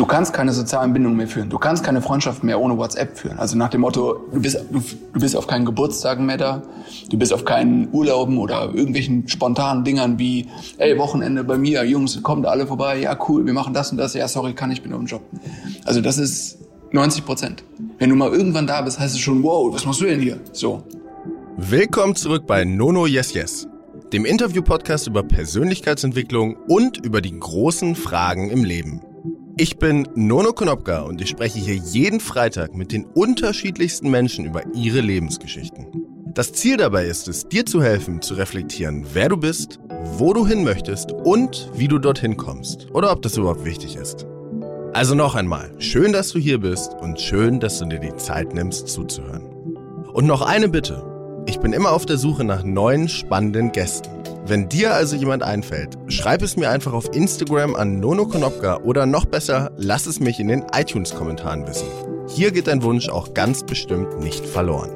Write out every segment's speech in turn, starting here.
du kannst keine sozialen Bindungen mehr führen. Du kannst keine Freundschaft mehr ohne WhatsApp führen. Also nach dem Motto, du bist, du, bist auf keinen Geburtstagen mehr da, du bist auf keinen Urlauben oder irgendwelchen spontanen Dingern wie, ey, Wochenende bei mir, Jungs, kommt alle vorbei, ja cool, wir machen das und das, ja sorry, kann ich bin auf dem Job. Also das ist 90 Prozent. Wenn du mal irgendwann da bist, heißt es schon, wow, was machst du denn hier? So. Willkommen zurück bei Nono Yes Yes, dem Interview-Podcast über Persönlichkeitsentwicklung und über die großen Fragen im Leben. Ich bin Nono Konopka und ich spreche hier jeden Freitag mit den unterschiedlichsten Menschen über ihre Lebensgeschichten. Das Ziel dabei ist es, dir zu helfen, zu reflektieren, wer du bist, wo du hin möchtest und wie du dorthin kommst. Oder ob das überhaupt wichtig ist. Also noch einmal, schön, dass du hier bist und schön, dass du dir die Zeit nimmst zuzuhören. Und noch eine Bitte. Ich bin immer auf der Suche nach neuen, spannenden Gästen. Wenn dir also jemand einfällt, schreib es mir einfach auf Instagram an Nono Konopka oder noch besser, lass es mich in den iTunes-Kommentaren wissen. Hier geht dein Wunsch auch ganz bestimmt nicht verloren.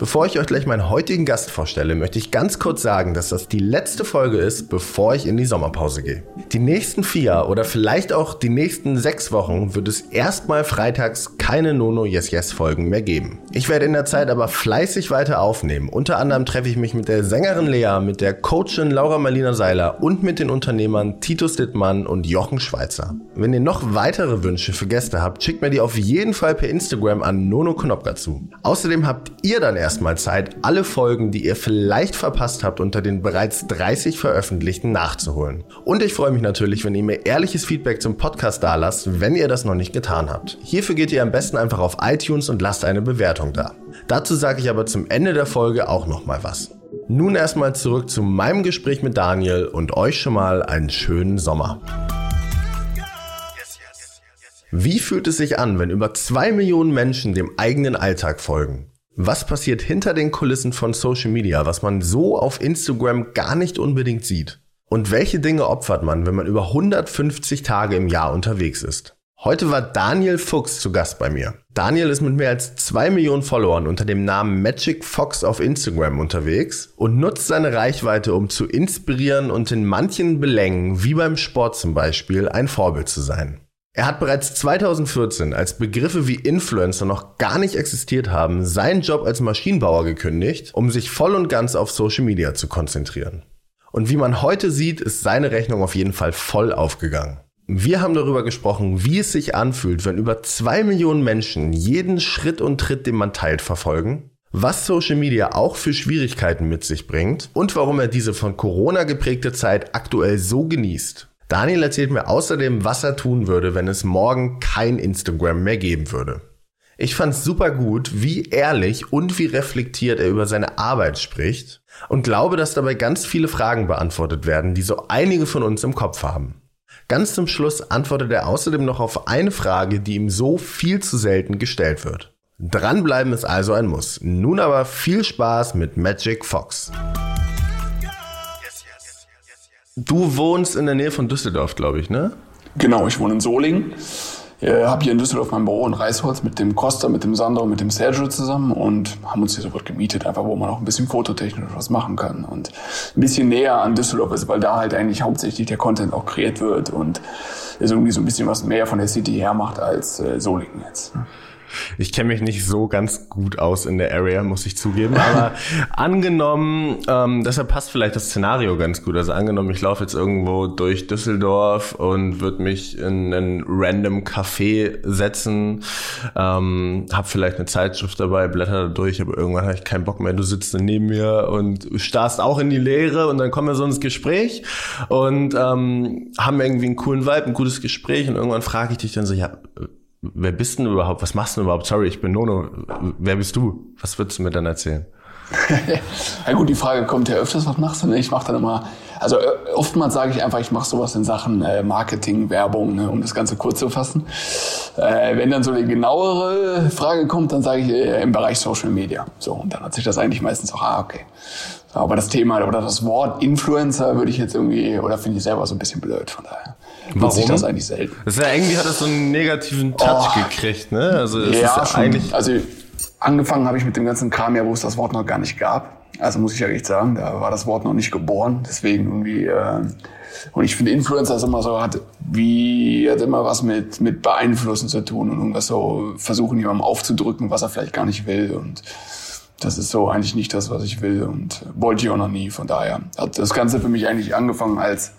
Bevor ich euch gleich meinen heutigen Gast vorstelle, möchte ich ganz kurz sagen, dass das die letzte Folge ist, bevor ich in die Sommerpause gehe. Die nächsten vier oder vielleicht auch die nächsten sechs Wochen wird es erstmal freitags keine Nono Yes Yes Folgen mehr geben. Ich werde in der Zeit aber fleißig weiter aufnehmen. Unter anderem treffe ich mich mit der Sängerin Lea, mit der Coachin Laura Marlina Seiler und mit den Unternehmern Titus Dittmann und Jochen Schweizer. Wenn ihr noch weitere Wünsche für Gäste habt, schickt mir die auf jeden Fall per Instagram an Nono Knopka zu. Außerdem habt ihr dann erst erstmal Zeit, alle Folgen, die ihr vielleicht verpasst habt, unter den bereits 30 veröffentlichten nachzuholen. Und ich freue mich natürlich, wenn ihr mir ehrliches Feedback zum Podcast da lasst, wenn ihr das noch nicht getan habt. Hierfür geht ihr am besten einfach auf iTunes und lasst eine Bewertung da. Dazu sage ich aber zum Ende der Folge auch noch mal was. Nun erstmal zurück zu meinem Gespräch mit Daniel und euch schon mal einen schönen Sommer. Wie fühlt es sich an, wenn über zwei Millionen Menschen dem eigenen Alltag folgen? Was passiert hinter den Kulissen von Social Media, was man so auf Instagram gar nicht unbedingt sieht? Und welche Dinge opfert man, wenn man über 150 Tage im Jahr unterwegs ist? Heute war Daniel Fuchs zu Gast bei mir. Daniel ist mit mehr als zwei Millionen Followern unter dem Namen Magic Fox auf Instagram unterwegs und nutzt seine Reichweite, um zu inspirieren und in manchen Belängen, wie beim Sport zum Beispiel, ein Vorbild zu sein. Er hat bereits 2014, als Begriffe wie Influencer noch gar nicht existiert haben, seinen Job als Maschinenbauer gekündigt, um sich voll und ganz auf Social Media zu konzentrieren. Und wie man heute sieht, ist seine Rechnung auf jeden Fall voll aufgegangen. Wir haben darüber gesprochen, wie es sich anfühlt, wenn über zwei Millionen Menschen jeden Schritt und Tritt, den man teilt, verfolgen, was Social Media auch für Schwierigkeiten mit sich bringt und warum er diese von Corona geprägte Zeit aktuell so genießt. Daniel erzählt mir außerdem, was er tun würde, wenn es morgen kein Instagram mehr geben würde. Ich fand's super gut, wie ehrlich und wie reflektiert er über seine Arbeit spricht und glaube, dass dabei ganz viele Fragen beantwortet werden, die so einige von uns im Kopf haben. Ganz zum Schluss antwortet er außerdem noch auf eine Frage, die ihm so viel zu selten gestellt wird. Dranbleiben ist also ein Muss. Nun aber viel Spaß mit Magic Fox. Du wohnst in der Nähe von Düsseldorf, glaube ich, ne? Genau, ich wohne in Solingen. Äh, habe hier in Düsseldorf mein Büro in Reisholz mit dem Costa, mit dem Sandro mit dem Sergio zusammen und haben uns hier so was gemietet, einfach wo man auch ein bisschen fototechnisch was machen kann und ein bisschen näher an Düsseldorf ist, weil da halt eigentlich hauptsächlich der Content auch kreiert wird und es irgendwie so ein bisschen was mehr von der City her macht als äh, Solingen jetzt. Ich kenne mich nicht so ganz gut aus in der Area, muss ich zugeben. Aber angenommen, ähm, deshalb passt vielleicht das Szenario ganz gut. Also angenommen, ich laufe jetzt irgendwo durch Düsseldorf und würde mich in einen random Café setzen, ähm, habe vielleicht eine Zeitschrift dabei, blätter da durch, aber irgendwann habe ich keinen Bock mehr. Du sitzt neben mir und starrst auch in die Leere und dann kommen wir so ins Gespräch und ähm, haben irgendwie einen coolen Vibe, ein gutes Gespräch und irgendwann frage ich dich dann so, ja, wer bist du überhaupt? Was machst du überhaupt? Sorry, ich bin Nono. Wer bist du? Was würdest du mir dann erzählen? ja gut, die Frage kommt ja öfters, was machst du? denn? Ich mache dann immer, also äh, oftmals sage ich einfach, ich mache sowas in Sachen äh, Marketing, Werbung, ne, um das Ganze kurz zu fassen. Äh, wenn dann so eine genauere Frage kommt, dann sage ich äh, im Bereich Social Media. So, und dann hat sich das eigentlich meistens auch, ah, okay. Aber das Thema oder das Wort Influencer würde ich jetzt irgendwie, oder finde ich selber so ein bisschen blöd, von daher. Warum? sich das eigentlich selten. Das ist ja irgendwie hat das so einen negativen Touch oh. gekriegt, ne? Also es ja, ist ja schon, eigentlich. Also angefangen habe ich mit dem ganzen Kram ja, wo es das Wort noch gar nicht gab. Also muss ich ja echt sagen, da war das Wort noch nicht geboren. Deswegen irgendwie, äh, und ich finde Influencer ist immer so, hat wie, hat immer was mit, mit beeinflussen zu tun und irgendwas so versuchen, jemandem aufzudrücken, was er vielleicht gar nicht will und das ist so eigentlich nicht das, was ich will und wollte ich auch noch nie. Von daher hat das Ganze für mich eigentlich angefangen als,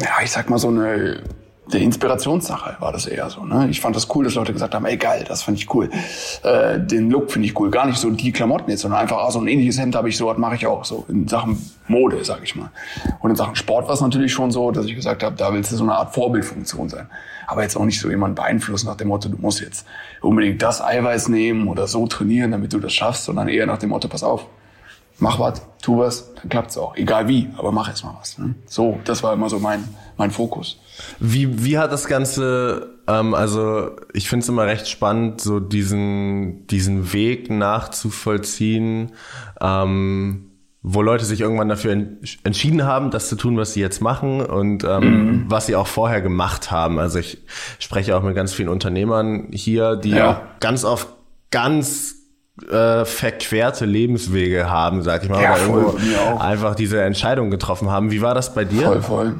ja, ich sag mal so eine der Inspirationssache war das eher so. Ne? Ich fand das cool, dass Leute gesagt haben, ey geil, das fand ich cool. Äh, den Look finde ich cool. Gar nicht so die Klamotten jetzt, sondern einfach ah, so ein ähnliches Hemd habe ich so, was mache ich auch so in Sachen Mode, sag ich mal. Und in Sachen Sport war es natürlich schon so, dass ich gesagt habe, da willst du so eine Art Vorbildfunktion sein. Aber jetzt auch nicht so jemand beeinflussen nach dem Motto, du musst jetzt unbedingt das Eiweiß nehmen oder so trainieren, damit du das schaffst, sondern eher nach dem Motto, pass auf, mach was, tu was, dann klappt's auch. Egal wie, aber mach erst mal was. Ne? So, das war immer so mein, mein Fokus. Wie, wie hat das Ganze, ähm, also ich finde es immer recht spannend, so diesen, diesen Weg nachzuvollziehen, ähm, wo Leute sich irgendwann dafür entschieden haben, das zu tun, was sie jetzt machen und ähm, mhm. was sie auch vorher gemacht haben. Also ich spreche auch mit ganz vielen Unternehmern hier, die ja. auch ganz oft ganz äh, verquerte Lebenswege haben, sag ich mal, ja, irgendwo einfach diese Entscheidung getroffen haben. Wie war das bei dir? Voll, voll.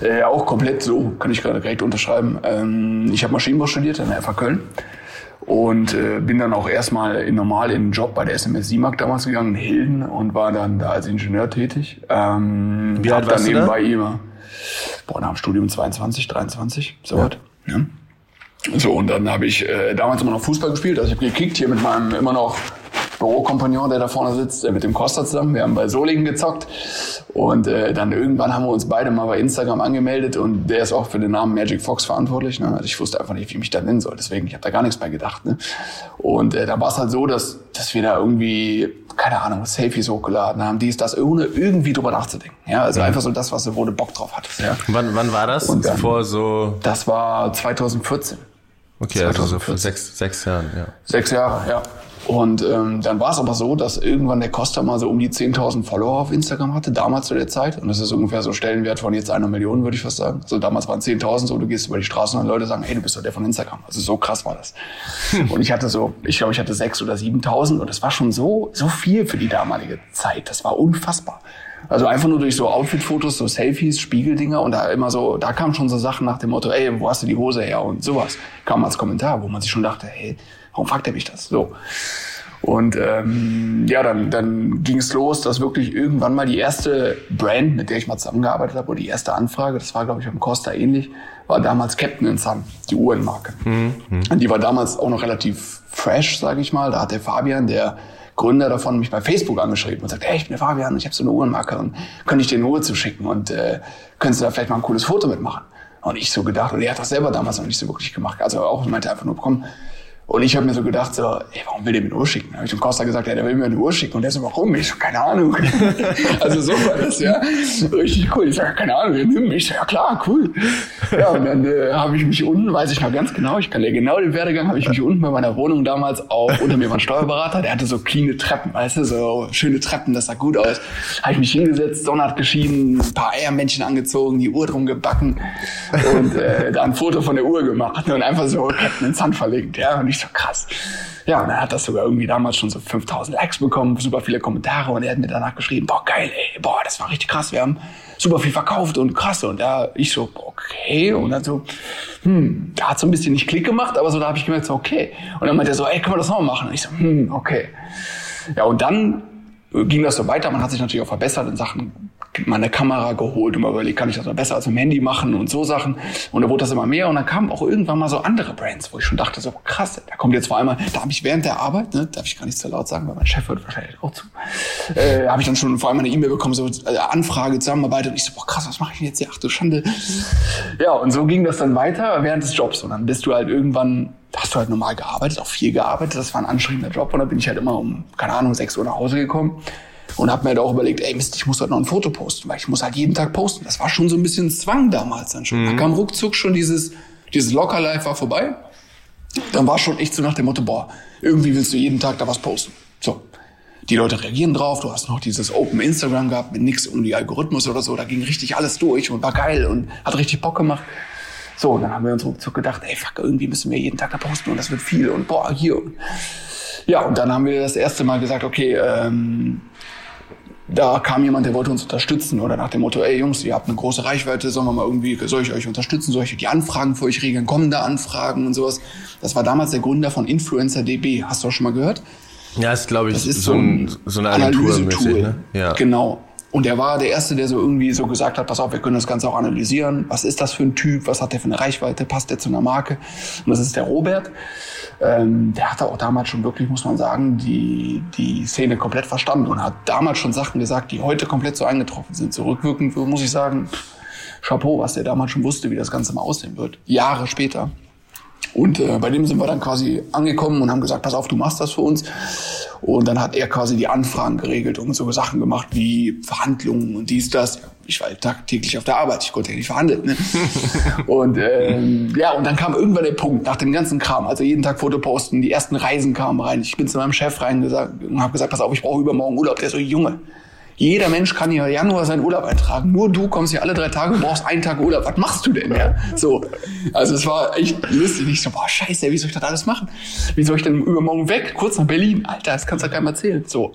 Äh, auch komplett so, kann ich gerade direkt unterschreiben. Ähm, ich habe Maschinenbau studiert an der FH Köln und äh, bin dann auch erstmal in, normal in einen Job bei der SMS SIMAG damals gegangen, in Hilden und war dann da als Ingenieur tätig. Ähm, Wie alt warst dann nebenbei du da? immer, boah, nach dem Studium 22, 23, so ja. was. Ja. So, und dann habe ich äh, damals immer noch Fußball gespielt. Also ich habe gekickt hier mit meinem immer noch Bürokompagnon, der da vorne sitzt, äh, mit dem Costa zusammen. Wir haben bei Solingen gezockt. Und äh, dann irgendwann haben wir uns beide mal bei Instagram angemeldet und der ist auch für den Namen Magic Fox verantwortlich. Ne? Also ich wusste einfach nicht, wie ich mich da nennen soll. Deswegen, ich habe da gar nichts mehr gedacht. Ne? Und äh, da war es halt so, dass, dass wir da irgendwie, keine Ahnung, Selfies hochgeladen haben, dies, das, ohne irgendwie drüber nachzudenken. Ja, also mhm. einfach so das, was du, wo du Bock drauf hattest. Ja? Wann, wann war das? Und dann, Vor so... Das war 2014. Okay, 2014. also so vor sechs, sechs Jahren, ja. Sechs Jahre, ja. Und ähm, dann war es aber so, dass irgendwann der Costa mal so um die 10.000 Follower auf Instagram hatte, damals zu der Zeit. Und das ist ungefähr so Stellenwert von jetzt einer Million, würde ich fast sagen. So damals waren 10.000 so, du gehst über die Straße und Leute sagen, hey, du bist doch der von Instagram. Also so krass war das. und ich hatte so, ich glaube, ich hatte 6.000 oder 7.000 und das war schon so, so viel für die damalige Zeit. Das war unfassbar. Also einfach nur durch so Outfit-Fotos, so Selfies, Spiegeldinger und da immer so, da kamen schon so Sachen nach dem Motto, ey, wo hast du die Hose her und sowas kam als Kommentar, wo man sich schon dachte, hey, warum fragt er mich das? So. Und ähm, ja, dann, dann ging es los, dass wirklich irgendwann mal die erste Brand, mit der ich mal zusammengearbeitet habe, oder die erste Anfrage, das war, glaube ich, beim Costa ähnlich, war damals Captain Sun, die Uhrenmarke. Mhm. Und die war damals auch noch relativ fresh, sage ich mal. Da hat der Fabian, der Gründer davon, mich bei Facebook angeschrieben und sagt, hey, ich bin der Fabian, ich habe so eine Uhrenmarke und könnte ich dir eine Uhr zuschicken und äh, könntest du da vielleicht mal ein cooles Foto mitmachen? Und ich so gedacht, und er hat das selber damals noch nicht so wirklich gemacht. Also auch meinte einfach nur, komm, und ich habe mir so gedacht, so, ey, warum will der mir eine Uhr schicken? Da habe ich dem Costa gesagt, ja, der will mir eine Uhr schicken. Und der so, warum? Ich so, keine Ahnung. also so war das, ja. Richtig cool. Ich sage, keine Ahnung, nimm mich. Ich so, ja klar, cool. Ja, und dann äh, habe ich mich unten, weiß ich noch ganz genau, ich kann ja genau den Werdegang, habe ich mich unten bei meiner Wohnung damals auch, unter mir war ein Steuerberater, der hatte so cleane Treppen, weißt du, so schöne Treppen, das sah gut aus. Habe ich mich hingesetzt, Sonne hat geschienen, ein paar Eiermännchen angezogen, die Uhr drum gebacken und äh, da ein Foto von der Uhr gemacht und einfach so Captain ins Hand verlegt, ja. Und ich so, krass. Ja, und er hat das sogar irgendwie damals schon so 5000 Likes bekommen, super viele Kommentare und er hat mir danach geschrieben, boah, geil, ey, boah, das war richtig krass, wir haben super viel verkauft und krass. Und da ich so, okay. Und dann so, hm, da hat so ein bisschen nicht Klick gemacht, aber so da habe ich gemerkt, so, okay. Und dann meinte er so, ey, können wir das nochmal machen? Und ich so, hm, okay. Ja, und dann ging das so weiter. Man hat sich natürlich auch verbessert in Sachen meine Kamera geholt und mal überlegt, kann ich das mal besser als im Handy machen und so Sachen. Und da wurde das immer mehr und dann kamen auch irgendwann mal so andere Brands, wo ich schon dachte, so krass, da kommt jetzt vor allem, da habe ich während der Arbeit, ne, darf ich gar nicht so laut sagen, weil mein Chef hört wahrscheinlich auch zu, äh, habe ich dann schon vor allem eine E-Mail bekommen, so äh, Anfrage, Zusammenarbeit und ich so, boah krass, was mache ich denn jetzt hier? Ach du Schande. Ja, und so ging das dann weiter während des Jobs und dann bist du halt irgendwann hast du halt normal gearbeitet, auch viel gearbeitet. Das war ein anstrengender Job und dann bin ich halt immer um, keine Ahnung, 6 Uhr nach Hause gekommen und habe mir halt auch überlegt, ey Mist, ich muss halt noch ein Foto posten, weil ich muss halt jeden Tag posten. Das war schon so ein bisschen Zwang damals dann schon. Mhm. Da kam ruckzuck schon dieses, dieses Lockerlife war vorbei. Dann war schon echt so nach dem Motto, boah, irgendwie willst du jeden Tag da was posten. So. Die Leute reagieren drauf, du hast noch dieses Open Instagram gehabt mit nix um die Algorithmus oder so, da ging richtig alles durch und war geil und hat richtig Bock gemacht. So, und dann haben wir uns ruckzuck gedacht, ey, fuck, irgendwie müssen wir jeden Tag da posten und das wird viel und boah, hier. Ja, und dann haben wir das erste Mal gesagt, okay, ähm, da kam jemand, der wollte uns unterstützen oder nach dem Motto, ey Jungs, ihr habt eine große Reichweite, sollen wir mal irgendwie, soll ich euch unterstützen, soll ich die Anfragen für euch regeln, kommen da Anfragen und sowas. Das war damals der Gründer von InfluencerDB, hast du auch schon mal gehört? Ja, ist glaube ich Das ist so, ein, so eine Agentur mäßig, ne? Ja. Genau. Und er war der Erste, der so irgendwie so gesagt hat, pass auf, wir können das Ganze auch analysieren. Was ist das für ein Typ? Was hat der für eine Reichweite? Passt der zu einer Marke? Und das ist der Robert. Ähm, der hatte auch damals schon wirklich, muss man sagen, die, die Szene komplett verstanden und hat damals schon Sachen gesagt, die heute komplett so eingetroffen sind. Zurückwirkend muss ich sagen, Chapeau, was der damals schon wusste, wie das Ganze mal aussehen wird. Jahre später. Und äh, bei dem sind wir dann quasi angekommen und haben gesagt, pass auf, du machst das für uns. Und dann hat er quasi die Anfragen geregelt und so Sachen gemacht wie Verhandlungen und dies, das. Ich war tagtäglich auf der Arbeit, ich konnte ja nicht verhandeln. Ne? und ähm, ja, und dann kam irgendwann der Punkt, nach dem ganzen Kram, also jeden Tag Foto posten, die ersten Reisen kamen rein. Ich bin zu meinem Chef rein gesagt, und habe gesagt, pass auf, ich brauche übermorgen Urlaub. Der so, Junge, jeder Mensch kann hier Januar seinen Urlaub eintragen. Nur du kommst hier alle drei Tage und brauchst einen Tag Urlaub. Was machst du denn? Ja? So. Also es war echt lustig. Ich so, boah, scheiße, wie soll ich das alles machen? Wie soll ich denn übermorgen weg? Kurz nach Berlin. Alter, das kannst du keinem erzählen. So.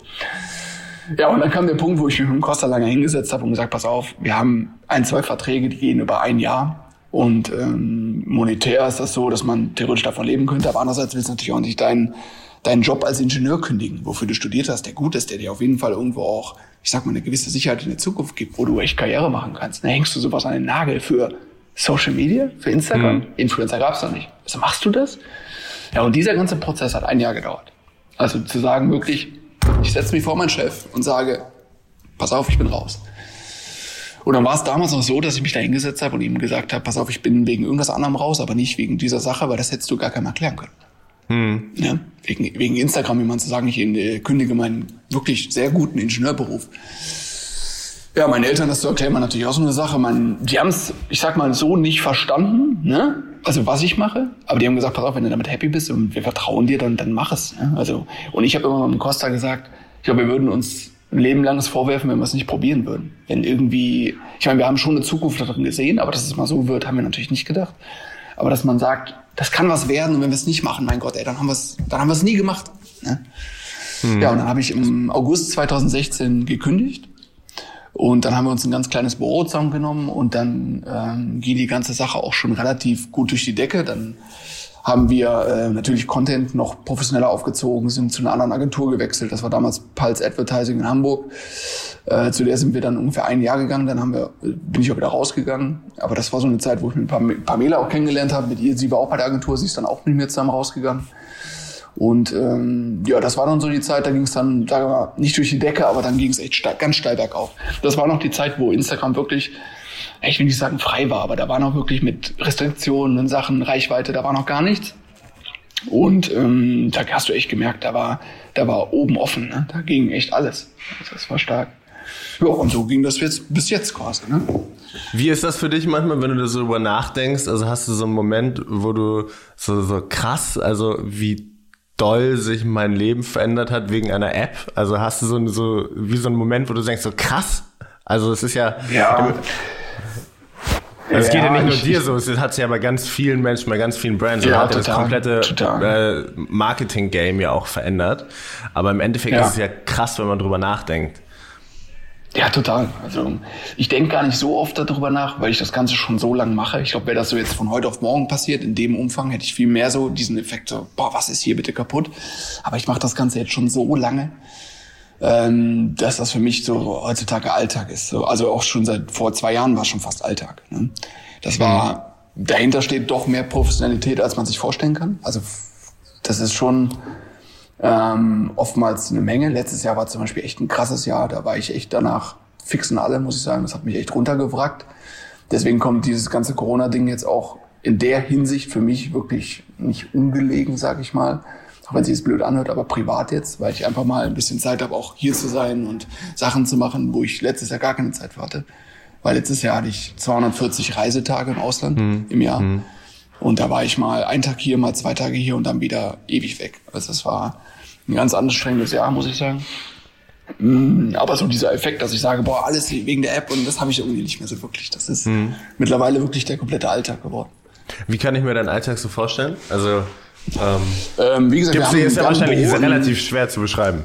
Ja, und dann kam der Punkt, wo ich mich mit dem Costa lange hingesetzt habe und gesagt, pass auf, wir haben ein, zwei Verträge, die gehen über ein Jahr. Und ähm, monetär ist das so, dass man theoretisch davon leben könnte. Aber andererseits willst du natürlich auch nicht deinen, deinen Job als Ingenieur kündigen, wofür du studiert hast, der gut ist, der dir auf jeden Fall irgendwo auch ich sag mal, eine gewisse Sicherheit in der Zukunft gibt, wo du echt Karriere machen kannst. Dann hängst du sowas an den Nagel für Social Media, für Instagram. Mhm. Influencer gab's noch nicht. Also machst du das? Ja, und dieser ganze Prozess hat ein Jahr gedauert. Also zu sagen wirklich, ich setze mich vor meinen Chef und sage, pass auf, ich bin raus. Und dann war es damals noch so, dass ich mich da hingesetzt habe und ihm gesagt habe, pass auf, ich bin wegen irgendwas anderem raus, aber nicht wegen dieser Sache, weil das hättest du gar keinem erklären können. Hm. Ja, wegen, wegen Instagram, wie man zu sagen, ich äh, kündige meinen wirklich sehr guten Ingenieurberuf. Ja, meinen Eltern, das zu erklären, war natürlich auch so eine Sache. Man, die haben es, ich sag mal, so nicht verstanden, ne? Also was ich mache. Aber die haben gesagt, pass auf, wenn du damit happy bist und wir vertrauen dir, dann, dann mach es. Ne? Also, und ich habe immer mit Costa gesagt, ich glaube, wir würden uns ein Leben langes vorwerfen, wenn wir es nicht probieren würden. Wenn irgendwie, ich meine, wir haben schon eine Zukunft darin gesehen, aber dass es mal so wird, haben wir natürlich nicht gedacht. Aber dass man sagt, das kann was werden und wenn wir es nicht machen, mein Gott, ey, dann haben wir es, dann haben wir es nie gemacht. Ne? Hm. Ja, und dann habe ich im August 2016 gekündigt. Und dann haben wir uns ein ganz kleines Büro zusammengenommen und dann ähm, ging die ganze Sache auch schon relativ gut durch die Decke. Dann haben wir äh, natürlich Content noch professioneller aufgezogen, sind zu einer anderen Agentur gewechselt. Das war damals Pulse Advertising in Hamburg. Äh, zu der sind wir dann ungefähr ein Jahr gegangen. Dann haben wir, bin ich auch wieder rausgegangen. Aber das war so eine Zeit, wo ich mit Pamela auch kennengelernt habe. Mit ihr, sie war auch bei der Agentur, sie ist dann auch mit mir zusammen rausgegangen. Und ähm, ja, das war dann so die Zeit, da ging es dann, sagen wir mal, nicht durch die Decke, aber dann ging es echt ganz steil bergauf. Das war noch die Zeit, wo Instagram wirklich, ich will nicht sagen frei war, aber da war noch wirklich mit Restriktionen und Sachen, Reichweite, da war noch gar nichts. Und ähm, da hast du echt gemerkt, da war, da war oben offen, ne? da ging echt alles. Das war stark. Ja, und so ging das jetzt bis jetzt quasi. Ne? Wie ist das für dich manchmal, wenn du so darüber nachdenkst? Also hast du so einen Moment, wo du so, so krass, also wie doll sich mein Leben verändert hat wegen einer App? Also hast du so, so wie so einen Moment, wo du denkst, so krass? Also es ist ja. Ja. Es ja, geht ja nicht nur ich, dir so, es hat es ja bei ganz vielen Menschen, bei ganz vielen Brands. Ja, hat total, das komplette äh, Marketing-Game ja auch verändert. Aber im Endeffekt ja. ist es ja krass, wenn man drüber nachdenkt. Ja, total. Also ich denke gar nicht so oft darüber nach, weil ich das Ganze schon so lange mache. Ich glaube, wäre das so jetzt von heute auf morgen passiert, in dem Umfang, hätte ich viel mehr so diesen Effekt, so, boah, was ist hier bitte kaputt? Aber ich mache das Ganze jetzt schon so lange, ähm, dass das für mich so heutzutage Alltag ist. So, also auch schon seit vor zwei Jahren war es schon fast Alltag. Ne? Das war, dahinter steht doch mehr Professionalität, als man sich vorstellen kann. Also das ist schon ähm, oftmals eine Menge. Letztes Jahr war zum Beispiel echt ein krasses Jahr. Da war ich echt danach fixen alle, muss ich sagen. Das hat mich echt runtergewrackt. Deswegen kommt dieses ganze Corona-Ding jetzt auch in der Hinsicht für mich wirklich nicht ungelegen, sag ich mal. Auch wenn sich es blöd anhört, aber privat jetzt, weil ich einfach mal ein bisschen Zeit habe, auch hier zu sein und Sachen zu machen, wo ich letztes Jahr gar keine Zeit hatte. Weil letztes Jahr hatte ich 240 Reisetage im Ausland mhm. im Jahr. Mhm. Und da war ich mal einen Tag hier, mal zwei Tage hier und dann wieder ewig weg. Also das war ein ganz anstrengendes Jahr, muss ich sagen. Mm, aber so dieser Effekt, dass ich sage, boah, alles wegen der App und das habe ich irgendwie nicht mehr so wirklich. Das ist mhm. mittlerweile wirklich der komplette Alltag geworden. Wie kann ich mir deinen Alltag so vorstellen? Also Ähm, ähm, wie gesagt, Gibt's, wir haben, ist ja wahrscheinlich relativ schwer zu beschreiben.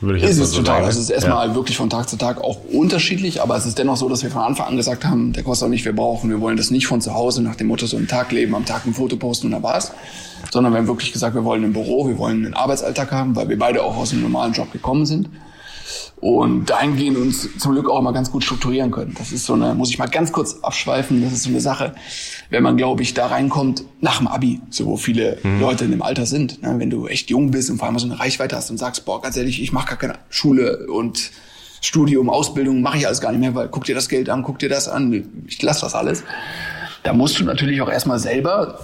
Würde ich ist es so total. Sagen. Es ist erstmal ja. wirklich von Tag zu Tag auch unterschiedlich, aber es ist dennoch so, dass wir von Anfang an gesagt haben, der kostet auch nicht, wir brauchen, wir wollen das nicht von zu Hause nach dem Motto so einen Tag leben, am Tag ein Foto posten und da war's. Sondern wir haben wirklich gesagt, wir wollen ein Büro, wir wollen einen Arbeitsalltag haben, weil wir beide auch aus einem normalen Job gekommen sind und dahingehend uns zum Glück auch immer ganz gut strukturieren können. Das ist so eine, muss ich mal ganz kurz abschweifen, das ist so eine Sache, wenn man, glaube ich, da reinkommt nach dem Abi, so wo viele mhm. Leute in dem Alter sind. Ne? Wenn du echt jung bist und vor allem so eine Reichweite hast und sagst, boah, ganz ehrlich, ich mache gar keine Schule und Studium, Ausbildung, mache ich alles gar nicht mehr, weil guck dir das Geld an, guck dir das an, ich lasse das alles. Da musst du natürlich auch erstmal selber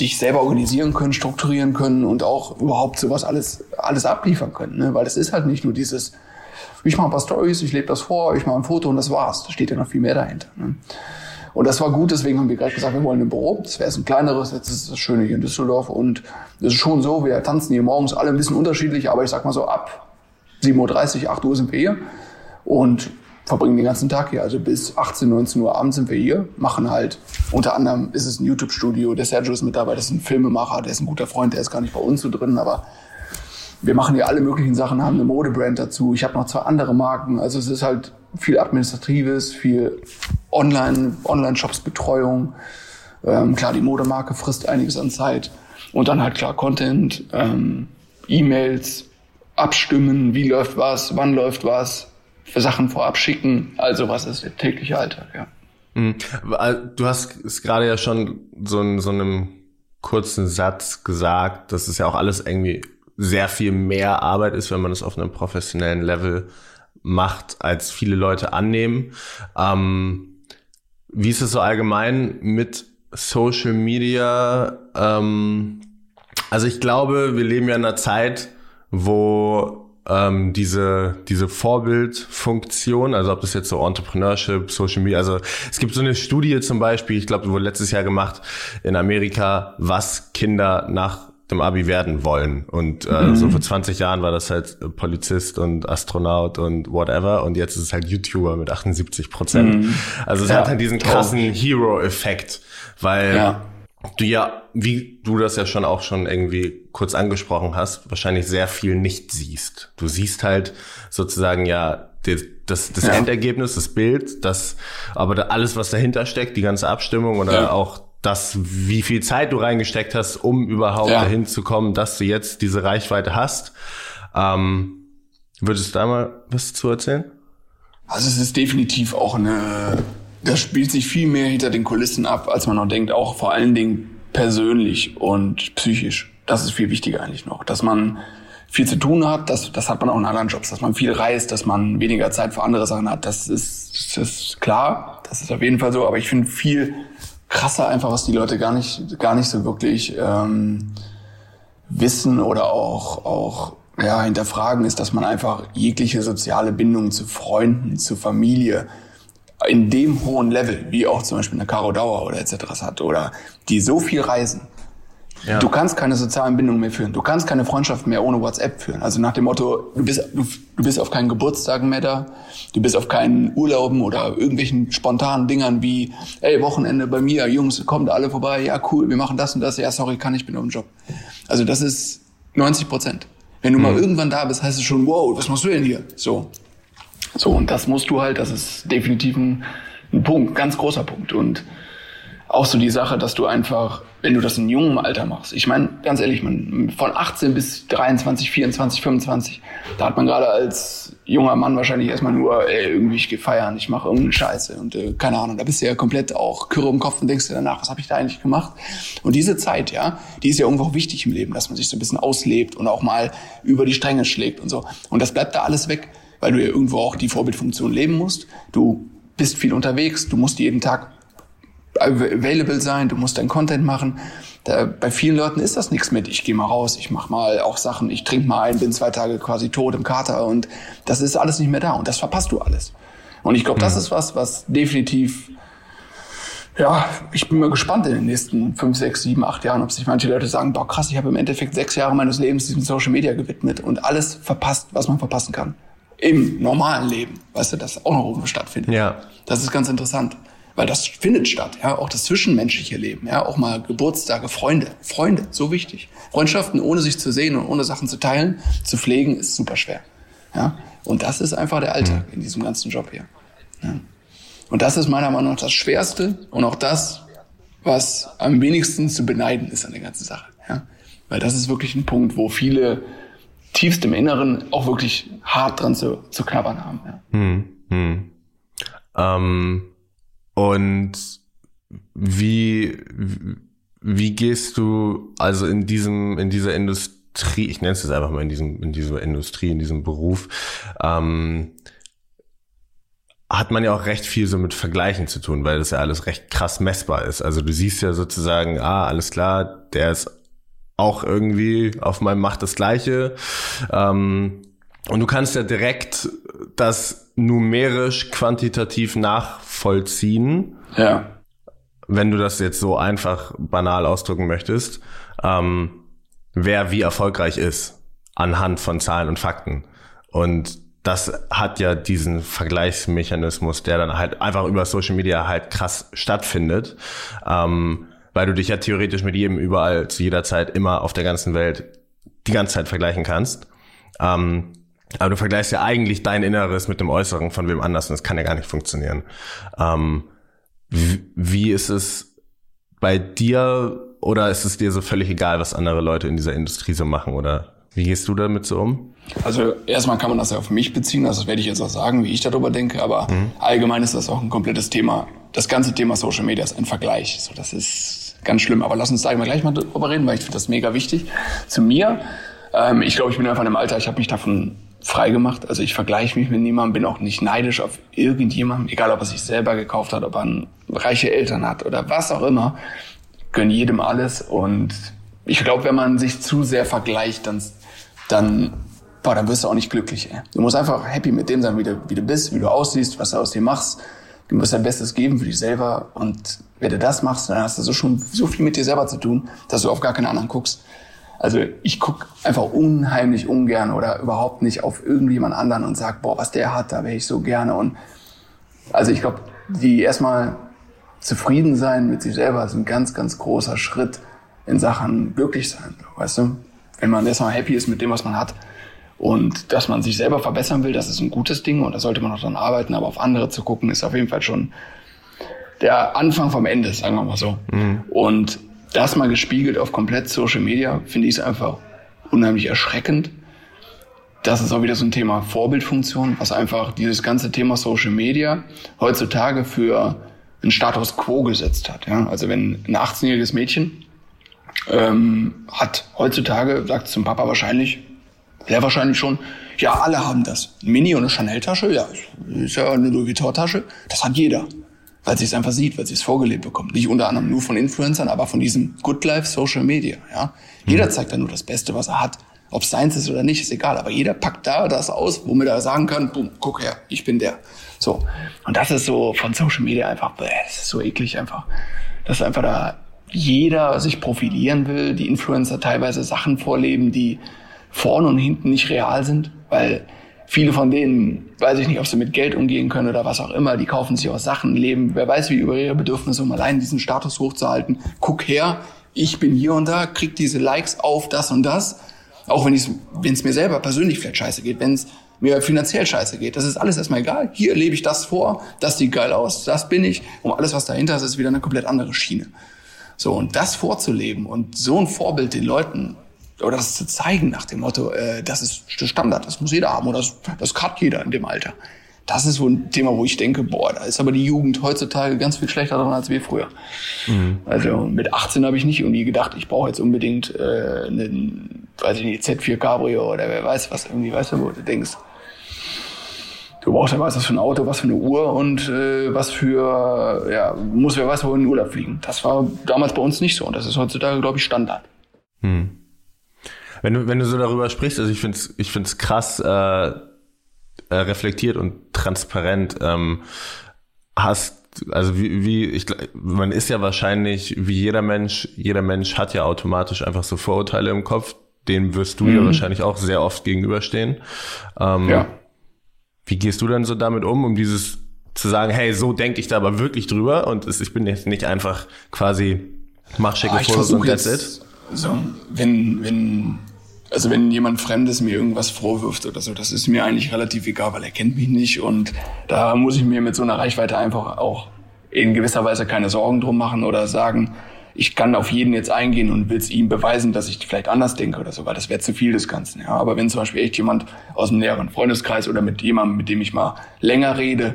dich selber organisieren können, strukturieren können und auch überhaupt sowas alles, alles abliefern können. Ne? Weil das ist halt nicht nur dieses, ich mache ein paar Stories, ich lebe das vor, ich mache ein Foto und das war's. Da steht ja noch viel mehr dahinter. Ne? Und das war gut, deswegen haben wir gleich gesagt, wir wollen ein Büro. Das wäre jetzt ein kleineres, jetzt ist das Schöne hier in Düsseldorf. Und es ist schon so, wir tanzen hier morgens alle ein bisschen unterschiedlich, aber ich sag mal so ab 7.30 Uhr, 8 Uhr sind wir hier und verbringen den ganzen Tag hier. Also bis 18, 19 Uhr abends sind wir hier, machen halt, unter anderem ist es ein YouTube-Studio, der Sergio ist mit dabei, das ist ein Filmemacher, der ist ein guter Freund, der ist gar nicht bei uns so drin, aber wir machen hier alle möglichen Sachen, haben eine Modebrand dazu. Ich habe noch zwei andere Marken. Also es ist halt viel Administratives, viel Online, Online-Shops-Betreuung. Ähm, klar, die Modemarke frisst einiges an Zeit. Und dann halt klar Content, ähm, E-Mails, abstimmen, wie läuft was, wann läuft was, Sachen vorab schicken. Also was ist der tägliche Alltag, ja. Mhm. Du hast es gerade ja schon so in so einem kurzen Satz gesagt, dass es ja auch alles irgendwie sehr viel mehr Arbeit ist, wenn man es auf einem professionellen Level macht, als viele Leute annehmen. Ähm, wie ist es so allgemein mit Social Media? Ähm, also ich glaube, wir leben ja in einer Zeit, wo ähm, diese diese Vorbildfunktion, also ob das jetzt so Entrepreneurship, Social Media, also es gibt so eine Studie zum Beispiel, ich glaube, wurde letztes Jahr gemacht in Amerika, was Kinder nach dem Abi werden wollen. Und äh, mhm. so vor 20 Jahren war das halt Polizist und Astronaut und whatever. Und jetzt ist es halt YouTuber mit 78 Prozent. Mhm. Also es ja, hat halt diesen krassen Hero-Effekt, weil ja. du ja, wie du das ja schon auch schon irgendwie kurz angesprochen hast, wahrscheinlich sehr viel nicht siehst. Du siehst halt sozusagen ja das, das ja. Endergebnis, das Bild, das, aber alles, was dahinter steckt, die ganze Abstimmung oder auch das, wie viel Zeit du reingesteckt hast, um überhaupt ja. dahin zu kommen, dass du jetzt diese Reichweite hast. Ähm, würdest du da mal was zu erzählen? Also es ist definitiv auch eine, das spielt sich viel mehr hinter den Kulissen ab, als man noch denkt, auch vor allen Dingen persönlich und psychisch. Das ist viel wichtiger eigentlich noch, dass man viel zu tun hat, das, das hat man auch in anderen Jobs, dass man viel reist, dass man weniger Zeit für andere Sachen hat, das ist, das ist klar, das ist auf jeden Fall so, aber ich finde viel krasser einfach, was die Leute gar nicht, gar nicht so wirklich ähm, wissen oder auch, auch ja, hinterfragen, ist, dass man einfach jegliche soziale Bindung zu Freunden, zu Familie in dem hohen Level, wie auch zum Beispiel eine Caro Dauer oder etc. hat, oder die so viel reisen, ja. Du kannst keine sozialen Bindungen mehr führen. Du kannst keine Freundschaft mehr ohne WhatsApp führen. Also nach dem Motto, du bist, du, du bist auf keinen Geburtstagen mehr da, du bist auf keinen Urlauben oder irgendwelchen spontanen Dingern wie, ey, Wochenende bei mir, Jungs, kommt alle vorbei, ja cool, wir machen das und das, ja sorry, kann ich, bin auf dem Job. Also das ist 90 Prozent. Wenn du mhm. mal irgendwann da bist, heißt es schon, wow, was machst du denn hier? So. So, und das musst du halt, das ist definitiv ein, ein Punkt, ganz großer Punkt. Und auch so die Sache, dass du einfach, wenn du das in jungem Alter machst, ich meine, ganz ehrlich, man, von 18 bis 23, 24, 25, da hat man gerade als junger Mann wahrscheinlich erstmal nur, ey, irgendwie ich geh feiern, ich mache irgendeine Scheiße und äh, keine Ahnung, da bist du ja komplett auch Kürre im Kopf und denkst dir danach, was habe ich da eigentlich gemacht? Und diese Zeit, ja, die ist ja irgendwo auch wichtig im Leben, dass man sich so ein bisschen auslebt und auch mal über die Stränge schlägt und so. Und das bleibt da alles weg, weil du ja irgendwo auch die Vorbildfunktion leben musst. Du bist viel unterwegs, du musst jeden Tag available sein, du musst dein Content machen. Da, bei vielen Leuten ist das nichts mit, ich gehe mal raus, ich mache mal auch Sachen, ich trinke mal ein, bin zwei Tage quasi tot im Kater und das ist alles nicht mehr da und das verpasst du alles. Und ich glaube, das ist was, was definitiv, ja, ich bin mal gespannt in den nächsten fünf, sechs, sieben, acht Jahren, ob sich manche Leute sagen, boah krass, ich habe im Endeffekt sechs Jahre meines Lebens diesem Social Media gewidmet und alles verpasst, was man verpassen kann. Im normalen Leben, weißt du, das auch noch oben stattfindet. Ja. Das ist ganz interessant. Weil das findet statt, ja, auch das zwischenmenschliche Leben, ja, auch mal Geburtstage, Freunde, Freunde, so wichtig. Freundschaften, ohne sich zu sehen und ohne Sachen zu teilen, zu pflegen, ist super schwer, ja. Und das ist einfach der Alltag in diesem ganzen Job hier. Ja. Und das ist meiner Meinung nach das Schwerste und auch das, was am wenigsten zu beneiden ist an der ganzen Sache, ja. Weil das ist wirklich ein Punkt, wo viele tiefst im Inneren auch wirklich hart dran zu, zu knabbern haben, ja. Hm, hm. Ähm und wie, wie gehst du also in diesem, in dieser Industrie, ich nenne es jetzt einfach mal in diesem, in dieser Industrie, in diesem Beruf, ähm, hat man ja auch recht viel so mit Vergleichen zu tun, weil das ja alles recht krass messbar ist. Also du siehst ja sozusagen, ah, alles klar, der ist auch irgendwie auf meinem Macht das Gleiche. Ähm, und du kannst ja direkt das numerisch quantitativ nachvollziehen. Ja. Wenn du das jetzt so einfach banal ausdrücken möchtest, ähm, wer wie erfolgreich ist anhand von Zahlen und Fakten. Und das hat ja diesen Vergleichsmechanismus, der dann halt einfach über Social Media halt krass stattfindet, ähm, weil du dich ja theoretisch mit jedem überall zu jeder Zeit immer auf der ganzen Welt die ganze Zeit vergleichen kannst. Ähm, aber du vergleichst ja eigentlich dein Inneres mit dem Äußeren von wem anders und das kann ja gar nicht funktionieren. Ähm, wie, ist es bei dir oder ist es dir so völlig egal, was andere Leute in dieser Industrie so machen oder wie gehst du damit so um? Also erstmal kann man das ja auf mich beziehen, also das werde ich jetzt auch sagen, wie ich darüber denke, aber mhm. allgemein ist das auch ein komplettes Thema. Das ganze Thema Social Media ist ein Vergleich. So, das ist ganz schlimm. Aber lass uns da gleich mal drüber reden, weil ich finde das mega wichtig. Zu mir, ähm, ich glaube, ich bin einfach in einem Alter, ich habe mich davon frei gemacht. Also ich vergleiche mich mit niemandem, bin auch nicht neidisch auf irgendjemanden, egal ob er sich selber gekauft hat, ob er reiche Eltern hat oder was auch immer. Gönn jedem alles und ich glaube, wenn man sich zu sehr vergleicht, dann, dann, boah, dann wirst du auch nicht glücklich. Ey. Du musst einfach happy mit dem sein, wie du, wie du bist, wie du aussiehst, was du aus dir machst. Du musst dein Bestes geben für dich selber und wenn du das machst, dann hast du so schon so viel mit dir selber zu tun, dass du auf gar keine anderen guckst. Also ich guck einfach unheimlich ungern oder überhaupt nicht auf irgendjemand anderen und sag, boah, was der hat, da wäre ich so gerne. Und also ich glaube, die erstmal zufrieden sein mit sich selber ist ein ganz, ganz großer Schritt in Sachen glücklich sein. Weißt du? Wenn man erstmal happy ist mit dem, was man hat. Und dass man sich selber verbessern will, das ist ein gutes Ding und da sollte man auch dran arbeiten, aber auf andere zu gucken, ist auf jeden Fall schon der Anfang vom Ende, sagen wir mal so. Mhm. Und das mal gespiegelt auf komplett Social Media, finde ich es einfach unheimlich erschreckend. Das ist auch wieder so ein Thema Vorbildfunktion, was einfach dieses ganze Thema Social Media heutzutage für einen Status quo gesetzt hat. Ja? Also wenn ein 18-jähriges Mädchen ähm, hat heutzutage, sagt zum Papa wahrscheinlich, sehr wahrscheinlich schon, ja, alle haben das. Ein Mini und eine Chanel-Tasche, ja, ist ja eine Louis Vuitton-Tasche, das hat jeder weil sie es einfach sieht, weil sie es vorgelebt bekommt. Nicht unter anderem nur von Influencern, aber von diesem Good Life Social Media. Ja? Jeder mhm. zeigt da nur das Beste, was er hat. Ob es seins ist oder nicht, ist egal. Aber jeder packt da das aus, womit er sagen kann, boom, guck her, ich bin der. So. Und das ist so von Social Media einfach, bäh, das ist so eklig einfach. Das ist einfach da jeder sich profilieren will, die Influencer teilweise Sachen vorleben, die vorne und hinten nicht real sind, weil Viele von denen, weiß ich nicht, ob sie mit Geld umgehen können oder was auch immer, die kaufen sich auch Sachen, leben, wer weiß wie über ihre Bedürfnisse, um allein diesen Status hochzuhalten. Guck her, ich bin hier und da, krieg diese Likes auf das und das. Auch wenn es mir selber persönlich vielleicht scheiße geht, wenn es mir finanziell scheiße geht. Das ist alles erstmal egal. Hier lebe ich das vor, das sieht geil aus, das bin ich. Und alles, was dahinter ist, ist wieder eine komplett andere Schiene. So, und das vorzuleben und so ein Vorbild den Leuten oder das zu zeigen nach dem Motto, äh, das ist Standard, das muss jeder haben oder das, das hat jeder in dem Alter. Das ist so ein Thema, wo ich denke, boah, da ist aber die Jugend heutzutage ganz viel schlechter dran als wir früher. Mhm. Also mit 18 habe ich nicht irgendwie gedacht, ich brauche jetzt unbedingt äh, einen, weiß ich nicht, Z4 Cabrio oder wer weiß was irgendwie, weißt du, wo du denkst, du brauchst ja was für ein Auto, was für eine Uhr und äh, was für, ja, muss wer weiß wo in den Urlaub fliegen. Das war damals bei uns nicht so und das ist heutzutage, glaube ich, Standard. Mhm. Wenn du, wenn du so darüber sprichst, also ich finde es ich find's krass äh, äh, reflektiert und transparent. Ähm, hast, also wie, wie ich, man ist ja wahrscheinlich, wie jeder Mensch, jeder Mensch hat ja automatisch einfach so Vorurteile im Kopf. Dem wirst du mhm. ja wahrscheinlich auch sehr oft gegenüberstehen. Ähm, ja. Wie gehst du dann so damit um, um dieses zu sagen, hey, so denke ich da aber wirklich drüber und ich bin jetzt nicht einfach quasi mach schicke ah, Fotos und that's it. So, wenn, wenn, also wenn jemand Fremdes mir irgendwas vorwirft oder so, das ist mir eigentlich relativ egal, weil er kennt mich nicht und da muss ich mir mit so einer Reichweite einfach auch in gewisser Weise keine Sorgen drum machen oder sagen, ich kann auf jeden jetzt eingehen und will es ihm beweisen, dass ich vielleicht anders denke oder so, weil das wäre zu viel des Ganzen. Ja. Aber wenn zum Beispiel echt jemand aus einem näheren Freundeskreis oder mit jemandem, mit dem ich mal länger rede,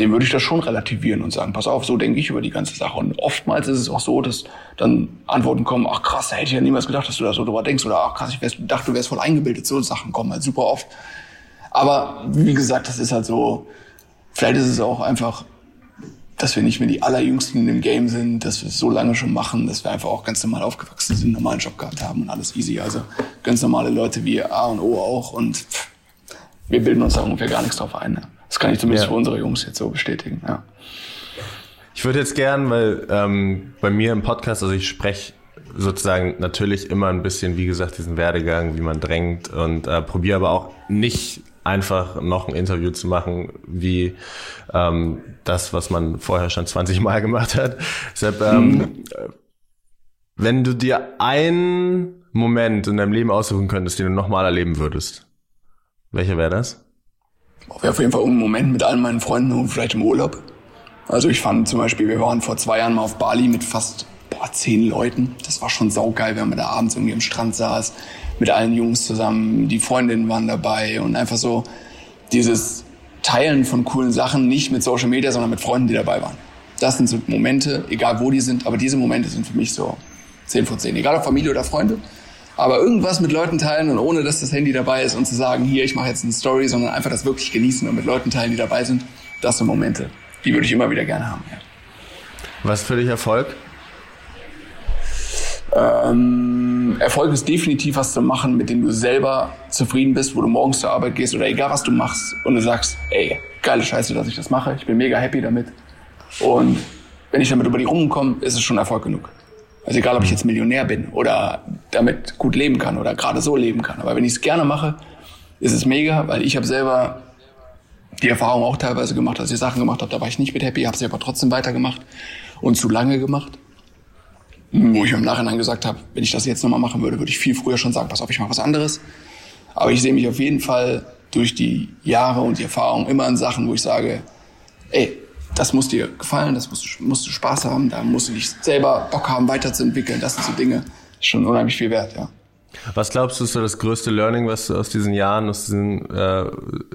dem würde ich das schon relativieren und sagen, pass auf, so denke ich über die ganze Sache. Und oftmals ist es auch so, dass dann Antworten kommen, ach krass, da hätte ich ja niemals gedacht, dass du da so drüber denkst. Oder ach krass, ich dachte, du wärst voll eingebildet. So Sachen kommen halt super oft. Aber wie gesagt, das ist halt so, vielleicht ist es auch einfach, dass wir nicht mehr die allerjüngsten dem Game sind, dass wir es so lange schon machen, dass wir einfach auch ganz normal aufgewachsen sind, einen normalen Job gehabt haben und alles easy. Also ganz normale Leute wie A und O auch und wir bilden uns da ungefähr gar nichts drauf ein. Ne? Das kann ich zumindest ja. für unsere Jungs jetzt so bestätigen. Ja. Ich würde jetzt gern, weil ähm, bei mir im Podcast, also ich spreche sozusagen natürlich immer ein bisschen, wie gesagt, diesen Werdegang, wie man drängt und äh, probiere aber auch nicht einfach noch ein Interview zu machen, wie ähm, das, was man vorher schon 20 Mal gemacht hat. Deshalb, ähm, mhm. wenn du dir einen Moment in deinem Leben aussuchen könntest, den du nochmal erleben würdest, welcher wäre das? Wäre auf jeden Fall ein Moment mit allen meinen Freunden und vielleicht im Urlaub. Also ich fand zum Beispiel, wir waren vor zwei Jahren mal auf Bali mit fast boah, zehn Leuten. Das war schon saugeil, wenn man da abends irgendwie am Strand saß, mit allen Jungs zusammen, die Freundinnen waren dabei und einfach so dieses Teilen von coolen Sachen, nicht mit Social Media, sondern mit Freunden, die dabei waren. Das sind so Momente, egal wo die sind, aber diese Momente sind für mich so 10 von 10. Egal ob Familie oder Freunde. Aber irgendwas mit Leuten teilen und ohne, dass das Handy dabei ist und zu sagen, hier, ich mache jetzt eine Story, sondern einfach das wirklich genießen und mit Leuten teilen, die dabei sind, das sind Momente. Die würde ich immer wieder gerne haben. Ja. Was für dich Erfolg? Ähm, Erfolg ist definitiv was zu machen, mit dem du selber zufrieden bist, wo du morgens zur Arbeit gehst oder egal was du machst und du sagst, ey, geile Scheiße, dass ich das mache, ich bin mega happy damit. Und wenn ich damit über die Runden komme, ist es schon Erfolg genug. Also egal, ob ich jetzt Millionär bin oder damit gut leben kann oder gerade so leben kann. Aber wenn ich es gerne mache, ist es mega, weil ich habe selber die Erfahrung auch teilweise gemacht, dass ich Sachen gemacht habe, da war ich nicht mit happy, habe sie aber trotzdem weitergemacht und zu lange gemacht. Wo ich im Nachhinein gesagt habe, wenn ich das jetzt nochmal machen würde, würde ich viel früher schon sagen, pass auf, ich mache was anderes. Aber ich sehe mich auf jeden Fall durch die Jahre und die Erfahrung immer in Sachen, wo ich sage, ey, das muss dir gefallen, das musst, musst du Spaß haben, da musst du dich selber Bock haben, weiterzuentwickeln. Das sind so Dinge, schon unheimlich viel wert, ja. Was glaubst du, ist so das größte Learning, was du aus diesen Jahren, aus diesen äh,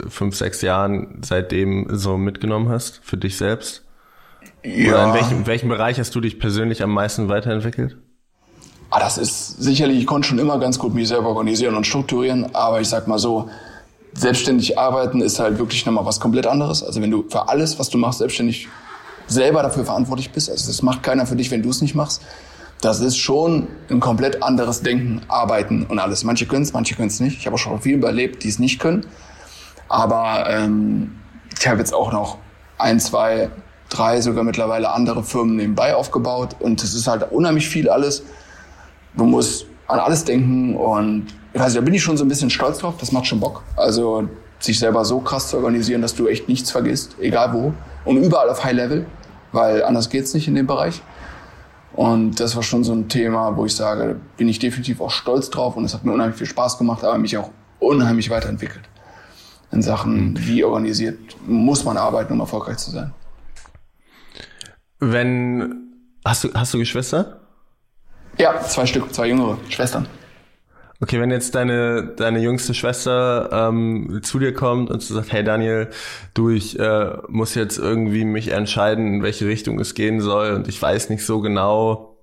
fünf, sechs Jahren seitdem so mitgenommen hast für dich selbst? Ja. Oder in welchem, in welchem Bereich hast du dich persönlich am meisten weiterentwickelt? Ah, das ist sicherlich, ich konnte schon immer ganz gut mich selber organisieren und strukturieren, aber ich sag mal so, selbstständig arbeiten ist halt wirklich nochmal was komplett anderes. Also wenn du für alles, was du machst, selbstständig selber dafür verantwortlich bist, also das macht keiner für dich, wenn du es nicht machst, das ist schon ein komplett anderes Denken, Arbeiten und alles. Manche können es, manche können es nicht. Ich habe auch schon viel überlebt, die es nicht können. Aber ähm, ich habe jetzt auch noch ein, zwei, drei sogar mittlerweile andere Firmen nebenbei aufgebaut und es ist halt unheimlich viel alles. Du musst an alles denken und ich weiß, da bin ich schon so ein bisschen stolz drauf. Das macht schon Bock. Also sich selber so krass zu organisieren, dass du echt nichts vergisst, egal wo und überall auf High Level, weil anders geht's nicht in dem Bereich. Und das war schon so ein Thema, wo ich sage, bin ich definitiv auch stolz drauf und es hat mir unheimlich viel Spaß gemacht, aber mich auch unheimlich weiterentwickelt. In Sachen, wie organisiert muss man arbeiten, um erfolgreich zu sein. Wenn, hast du, hast du Geschwister? Ja, zwei Stück, zwei jüngere Schwestern. Okay, wenn jetzt deine, deine jüngste Schwester ähm, zu dir kommt und sagt, hey Daniel, du, ich äh, muss jetzt irgendwie mich entscheiden, in welche Richtung es gehen soll und ich weiß nicht so genau,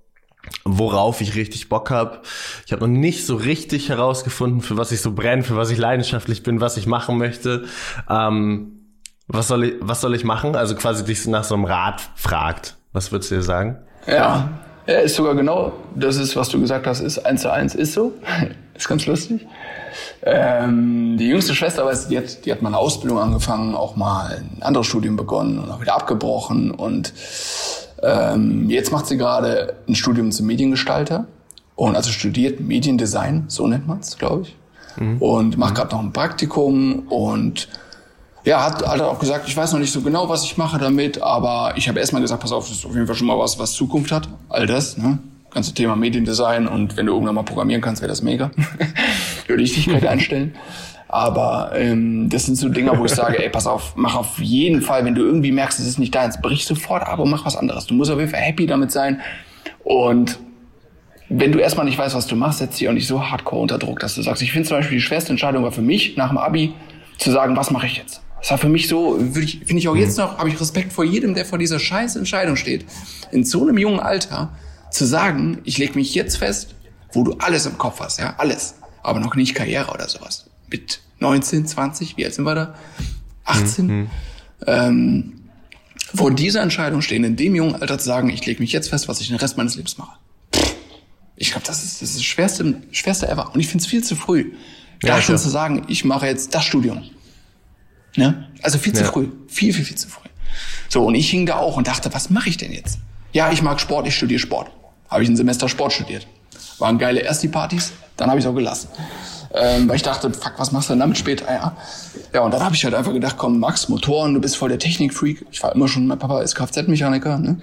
worauf ich richtig Bock habe. Ich habe noch nicht so richtig herausgefunden, für was ich so brenne, für was ich leidenschaftlich bin, was ich machen möchte. Ähm, was soll ich, was soll ich machen? Also quasi dich nach so einem Rat fragt. Was würdest du dir sagen? Ja, ja, ist sogar genau, das ist, was du gesagt hast, ist eins zu eins, ist so. ist ganz lustig. Ähm, die jüngste Schwester, weiß, die hat, die hat mal eine Ausbildung angefangen, auch mal ein anderes Studium begonnen und auch wieder abgebrochen. Und ähm, jetzt macht sie gerade ein Studium zum Mediengestalter und also studiert Mediendesign, so nennt man es, glaube ich. Mhm. Und macht gerade noch ein Praktikum und ja, hat, hat auch gesagt, ich weiß noch nicht so genau, was ich mache damit, aber ich habe erstmal gesagt, pass auf, das ist auf jeden Fall schon mal was, was Zukunft hat. All das, ne? Ganze Thema Mediendesign und wenn du irgendwann mal programmieren kannst, wäre das mega. Würde ich dich gleich einstellen. Aber ähm, das sind so Dinge, wo ich sage, ey, pass auf, mach auf jeden Fall, wenn du irgendwie merkst, es ist nicht deins, brich sofort ab und mach was anderes. Du musst auf jeden Fall happy damit sein. Und wenn du erstmal nicht weißt, was du machst, setzt dich auch nicht so hardcore unter Druck, dass du sagst, ich finde zum Beispiel die schwerste Entscheidung war für mich nach dem Abi zu sagen, was mache ich jetzt? Das war für mich so, finde ich auch jetzt noch, habe ich Respekt vor jedem, der vor dieser scheiß Entscheidung steht. In so einem jungen Alter zu sagen, ich lege mich jetzt fest, wo du alles im Kopf hast, ja, alles, aber noch nicht Karriere oder sowas. Mit 19, 20, wie alt sind wir da? 18. Mhm. Ähm, vor dieser Entscheidung stehen, in dem jungen Alter zu sagen, ich lege mich jetzt fest, was ich den Rest meines Lebens mache. Ich glaube, das ist das, ist das schwerste, schwerste ever. Und ich finde es viel zu früh, da ja, schon zu sagen, ich mache jetzt das Studium. Ne? Also viel zu ja. früh. Viel, viel, viel zu früh. So, und ich hing da auch und dachte, was mache ich denn jetzt? Ja, ich mag Sport, ich studiere Sport. Habe ich ein Semester Sport studiert. Waren geile Ersti-Partys, dann habe ich es auch gelassen. Ähm, weil ich dachte, fuck, was machst du denn damit später? Ja, ja und dann habe ich halt einfach gedacht, komm, Max, Motoren, du bist voll der Technikfreak. Ich war immer schon, mein Papa ist Kfz-Mechaniker, ne?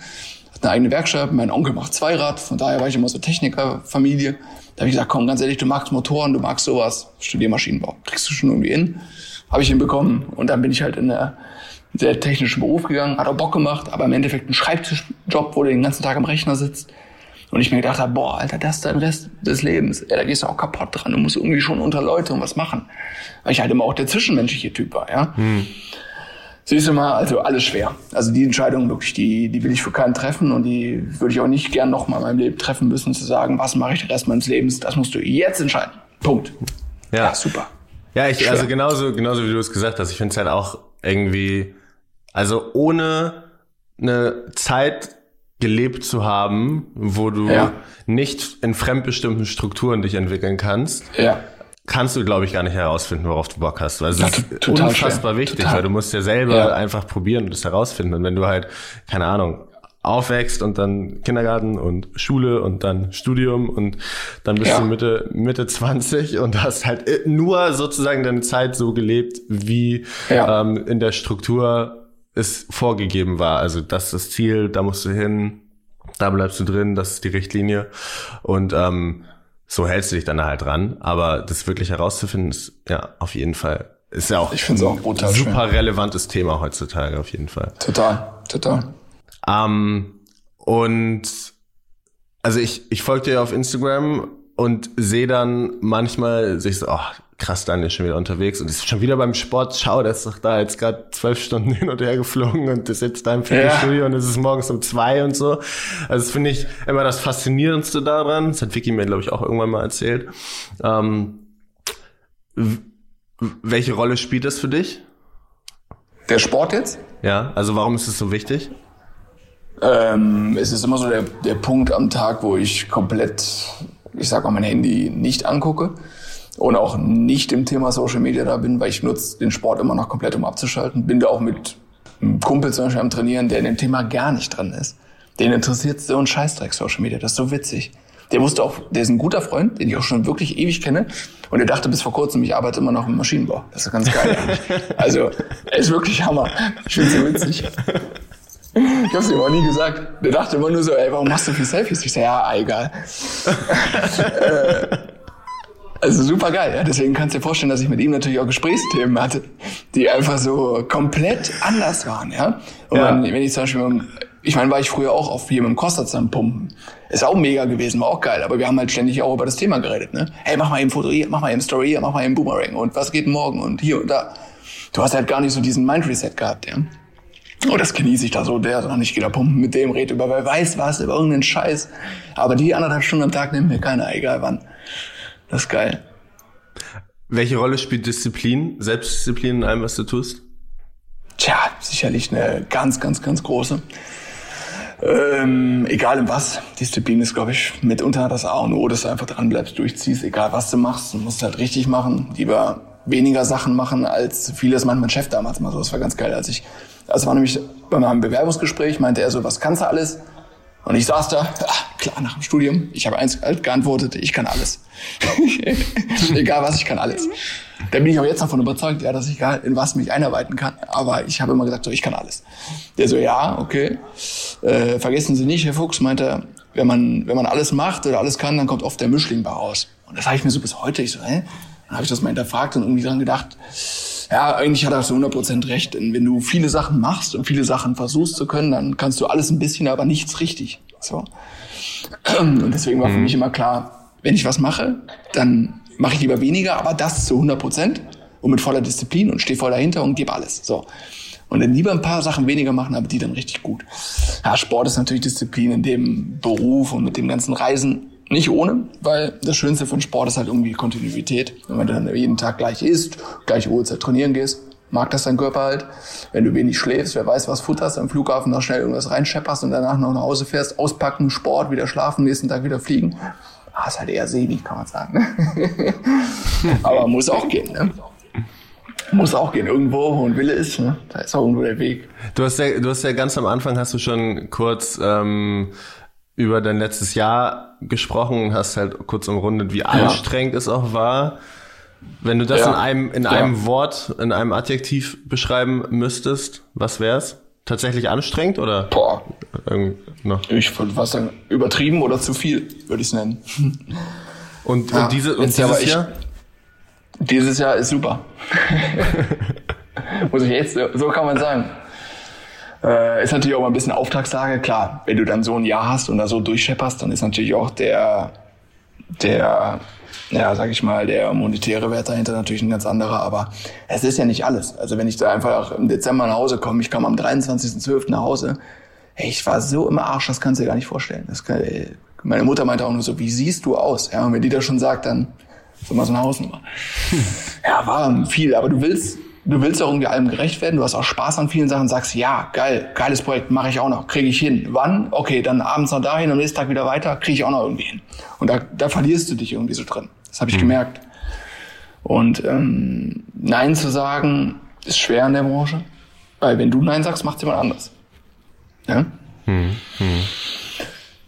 hat eine eigene Werkstatt, mein Onkel macht Zweirad, von daher war ich immer so Technikerfamilie. Da habe ich gesagt, komm, ganz ehrlich, du magst Motoren, du magst sowas, studier Maschinenbau. Kriegst du schon irgendwie hin? Habe ich hinbekommen. Und dann bin ich halt in der sehr technischen Beruf gegangen, hat auch Bock gemacht, aber im Endeffekt ein Schreibtischjob, wo du den ganzen Tag am Rechner sitzt. Und ich mir gedacht habe, boah, Alter, das ist dein Rest des Lebens. Ja, da gehst du auch kaputt dran. Du musst irgendwie schon unter Leute und was machen. Weil ich halt immer auch der zwischenmenschliche Typ war, ja. Hm. Siehst du mal, also alles schwer. Also die Entscheidung wirklich, die, die will ich für keinen treffen und die würde ich auch nicht gern noch mal in meinem Leben treffen müssen, zu sagen, was mache ich den Rest meines Lebens, das musst du jetzt entscheiden. Punkt. Ja, ja super. Ja, ich, schwer. also genauso, genauso wie du es gesagt hast, ich finde es halt auch irgendwie, also ohne eine Zeit gelebt zu haben, wo du ja. nicht in fremdbestimmten Strukturen dich entwickeln kannst, ja. kannst du, glaube ich, gar nicht herausfinden, worauf du Bock hast. Weil es ja, ist unfassbar schwer. wichtig, total. weil du musst ja selber einfach probieren und es herausfinden. Und wenn du halt, keine Ahnung, aufwächst und dann Kindergarten und Schule und dann Studium und dann bist ja. du Mitte, Mitte 20 und hast halt nur sozusagen deine Zeit so gelebt, wie ja. ähm, in der Struktur es vorgegeben war. Also das ist das Ziel, da musst du hin, da bleibst du drin, das ist die Richtlinie. Und ähm, so hältst du dich dann halt dran. Aber das wirklich herauszufinden, ist ja auf jeden Fall, ist ja auch, ich ein auch brutal super schön. relevantes Thema heutzutage, auf jeden Fall. Total, total. Ähm, und also ich, ich folge dir auf Instagram und sehe dann manchmal sich so, ach, krass, Daniel ist schon wieder unterwegs und ist schon wieder beim Sport. Schau, der ist doch da jetzt gerade zwölf Stunden hin und her geflogen und ist jetzt da im Fitnessstudio ja. und es ist morgens um zwei und so. Also das finde ich immer das Faszinierendste daran. Das hat Vicky mir, glaube ich, auch irgendwann mal erzählt. Ähm, welche Rolle spielt das für dich? Der Sport jetzt? Ja, also warum ist es so wichtig? Ähm, es ist immer so der, der Punkt am Tag, wo ich komplett, ich sag mal, mein Handy nicht angucke und auch nicht im Thema Social Media da bin, weil ich nutze den Sport immer noch komplett, um abzuschalten. Bin da auch mit einem Kumpel zum Beispiel am Trainieren, der in dem Thema gar nicht dran ist. Den interessiert so ein Scheißdreck Social Media. Das ist so witzig. Der wusste auch, der ist ein guter Freund, den ich auch schon wirklich ewig kenne. Und er dachte bis vor kurzem, ich arbeite immer noch im Maschinenbau. Das ist ganz geil. also, er ist wirklich Hammer. Ich finde so witzig. Ich hab's ihm auch nie gesagt. Der dachte immer nur so, ey, warum machst du viel Selfies? Ich sag, ja, egal. äh, also super geil. Ja. Deswegen kannst du dir vorstellen, dass ich mit ihm natürlich auch Gesprächsthemen hatte, die einfach so komplett anders waren. Ja. Und ja. Wenn, ich zum Beispiel, ich meine, war ich früher auch auf hier mit dem Kostatz am Pumpen. Ist auch mega gewesen, war auch geil. Aber wir haben halt ständig auch über das Thema geredet. Ne? Hey, mach mal eben Foto hier, mach mal eben Story hier, mach mal eben Boomerang und was geht morgen und hier und da. Du hast halt gar nicht so diesen Mind Reset gehabt, ja. Oh, das genieße ich da so, der noch nicht wieder pumpen, mit dem redet über wer weiß was, über irgendeinen Scheiß. Aber die anderthalb Stunden am Tag nimmt mir keiner, egal wann. Das ist geil. Welche Rolle spielt Disziplin, Selbstdisziplin in allem, was du tust? Tja, sicherlich eine ganz, ganz, ganz große. Ähm, egal in was. Disziplin ist, glaube ich, mitunter das A und O, dass du einfach dran bleibst, durchziehst, egal was du machst. Du musst halt richtig machen. Lieber weniger Sachen machen, als vieles mein Chef damals mal so. Das war ganz geil, als ich, das war nämlich bei meinem Bewerbungsgespräch, meinte er so, was kannst du alles? Und ich saß da, ach, klar, nach dem Studium, ich habe eins geantwortet, ich kann alles. Egal was, ich kann alles. Da bin ich auch jetzt davon überzeugt, ja, dass ich gar in was mich einarbeiten kann. Aber ich habe immer gesagt, so, ich kann alles. Der so, ja, okay. Äh, vergessen Sie nicht, Herr Fuchs meinte, wenn man, wenn man alles macht oder alles kann, dann kommt oft der Mischling bei raus. Und das habe ich mir so bis heute, ich so, hä? Dann habe ich das mal hinterfragt und irgendwie dran gedacht, ja, eigentlich hat er so 100% recht. Denn wenn du viele Sachen machst und viele Sachen versuchst zu können, dann kannst du alles ein bisschen, aber nichts richtig. So. Und deswegen war für mhm. mich immer klar, wenn ich was mache, dann mache ich lieber weniger, aber das zu 100 Prozent und mit voller Disziplin und stehe voll dahinter und gebe alles. So. Und dann lieber ein paar Sachen weniger machen, aber die dann richtig gut. Ja, Sport ist natürlich Disziplin in dem Beruf und mit dem ganzen Reisen nicht ohne, weil das Schönste von Sport ist halt irgendwie Kontinuität. Wenn man dann jeden Tag gleich isst, gleiche Uhrzeit trainieren gehst, mag das dein Körper halt. Wenn du wenig schläfst, wer weiß, was futterst, am Flughafen noch schnell irgendwas reinschepperst und danach noch nach Hause fährst, auspacken, Sport, wieder schlafen, nächsten Tag wieder fliegen. Ah, ist halt eher sehnig, kann man sagen. Aber muss auch gehen, ne? Muss auch gehen. Irgendwo, wo ein Wille ist, ne? da ist auch irgendwo der Weg. Du hast ja, du hast ja ganz am Anfang hast du schon kurz ähm, über dein letztes Jahr gesprochen und hast halt kurz umrundet, wie anstrengend es auch war. Wenn du das ja. in einem in ja. einem Wort, in einem Adjektiv beschreiben müsstest, was wär's? Tatsächlich anstrengend oder? Boah. noch? Ich würde was sagen, übertrieben oder zu viel, würde ich es nennen. Und, ja, und, diese, und dieses Jahr? Dieses Jahr ist super. Muss ich jetzt, so kann man sagen. Äh, ist natürlich auch mal ein bisschen Auftragslage, klar. Wenn du dann so ein Jahr hast und da so durchschepperst, dann ist natürlich auch der, der, ja, sag ich mal, der monetäre Wert dahinter natürlich ein ganz anderer. Aber es ist ja nicht alles. Also wenn ich da einfach im Dezember nach Hause komme, ich kam am 23.12. nach Hause, hey, ich war so im Arsch, das kannst du dir gar nicht vorstellen. Das kann, meine Mutter meinte auch nur so, wie siehst du aus? Ja, und wenn die das schon sagt, dann ist immer so eine Hausnummer. Ja, war viel, aber du willst, du willst auch irgendwie allem gerecht werden, du hast auch Spaß an vielen Sachen, sagst, ja, geil, geiles Projekt, mache ich auch noch, kriege ich hin. Wann? Okay, dann abends noch dahin, am nächsten Tag wieder weiter, kriege ich auch noch irgendwie hin. Und da, da verlierst du dich irgendwie so drin. Das habe ich mhm. gemerkt. Und ähm, Nein zu sagen, ist schwer in der Branche, weil wenn du Nein sagst, macht jemand anders. Ja? Mhm. Mhm.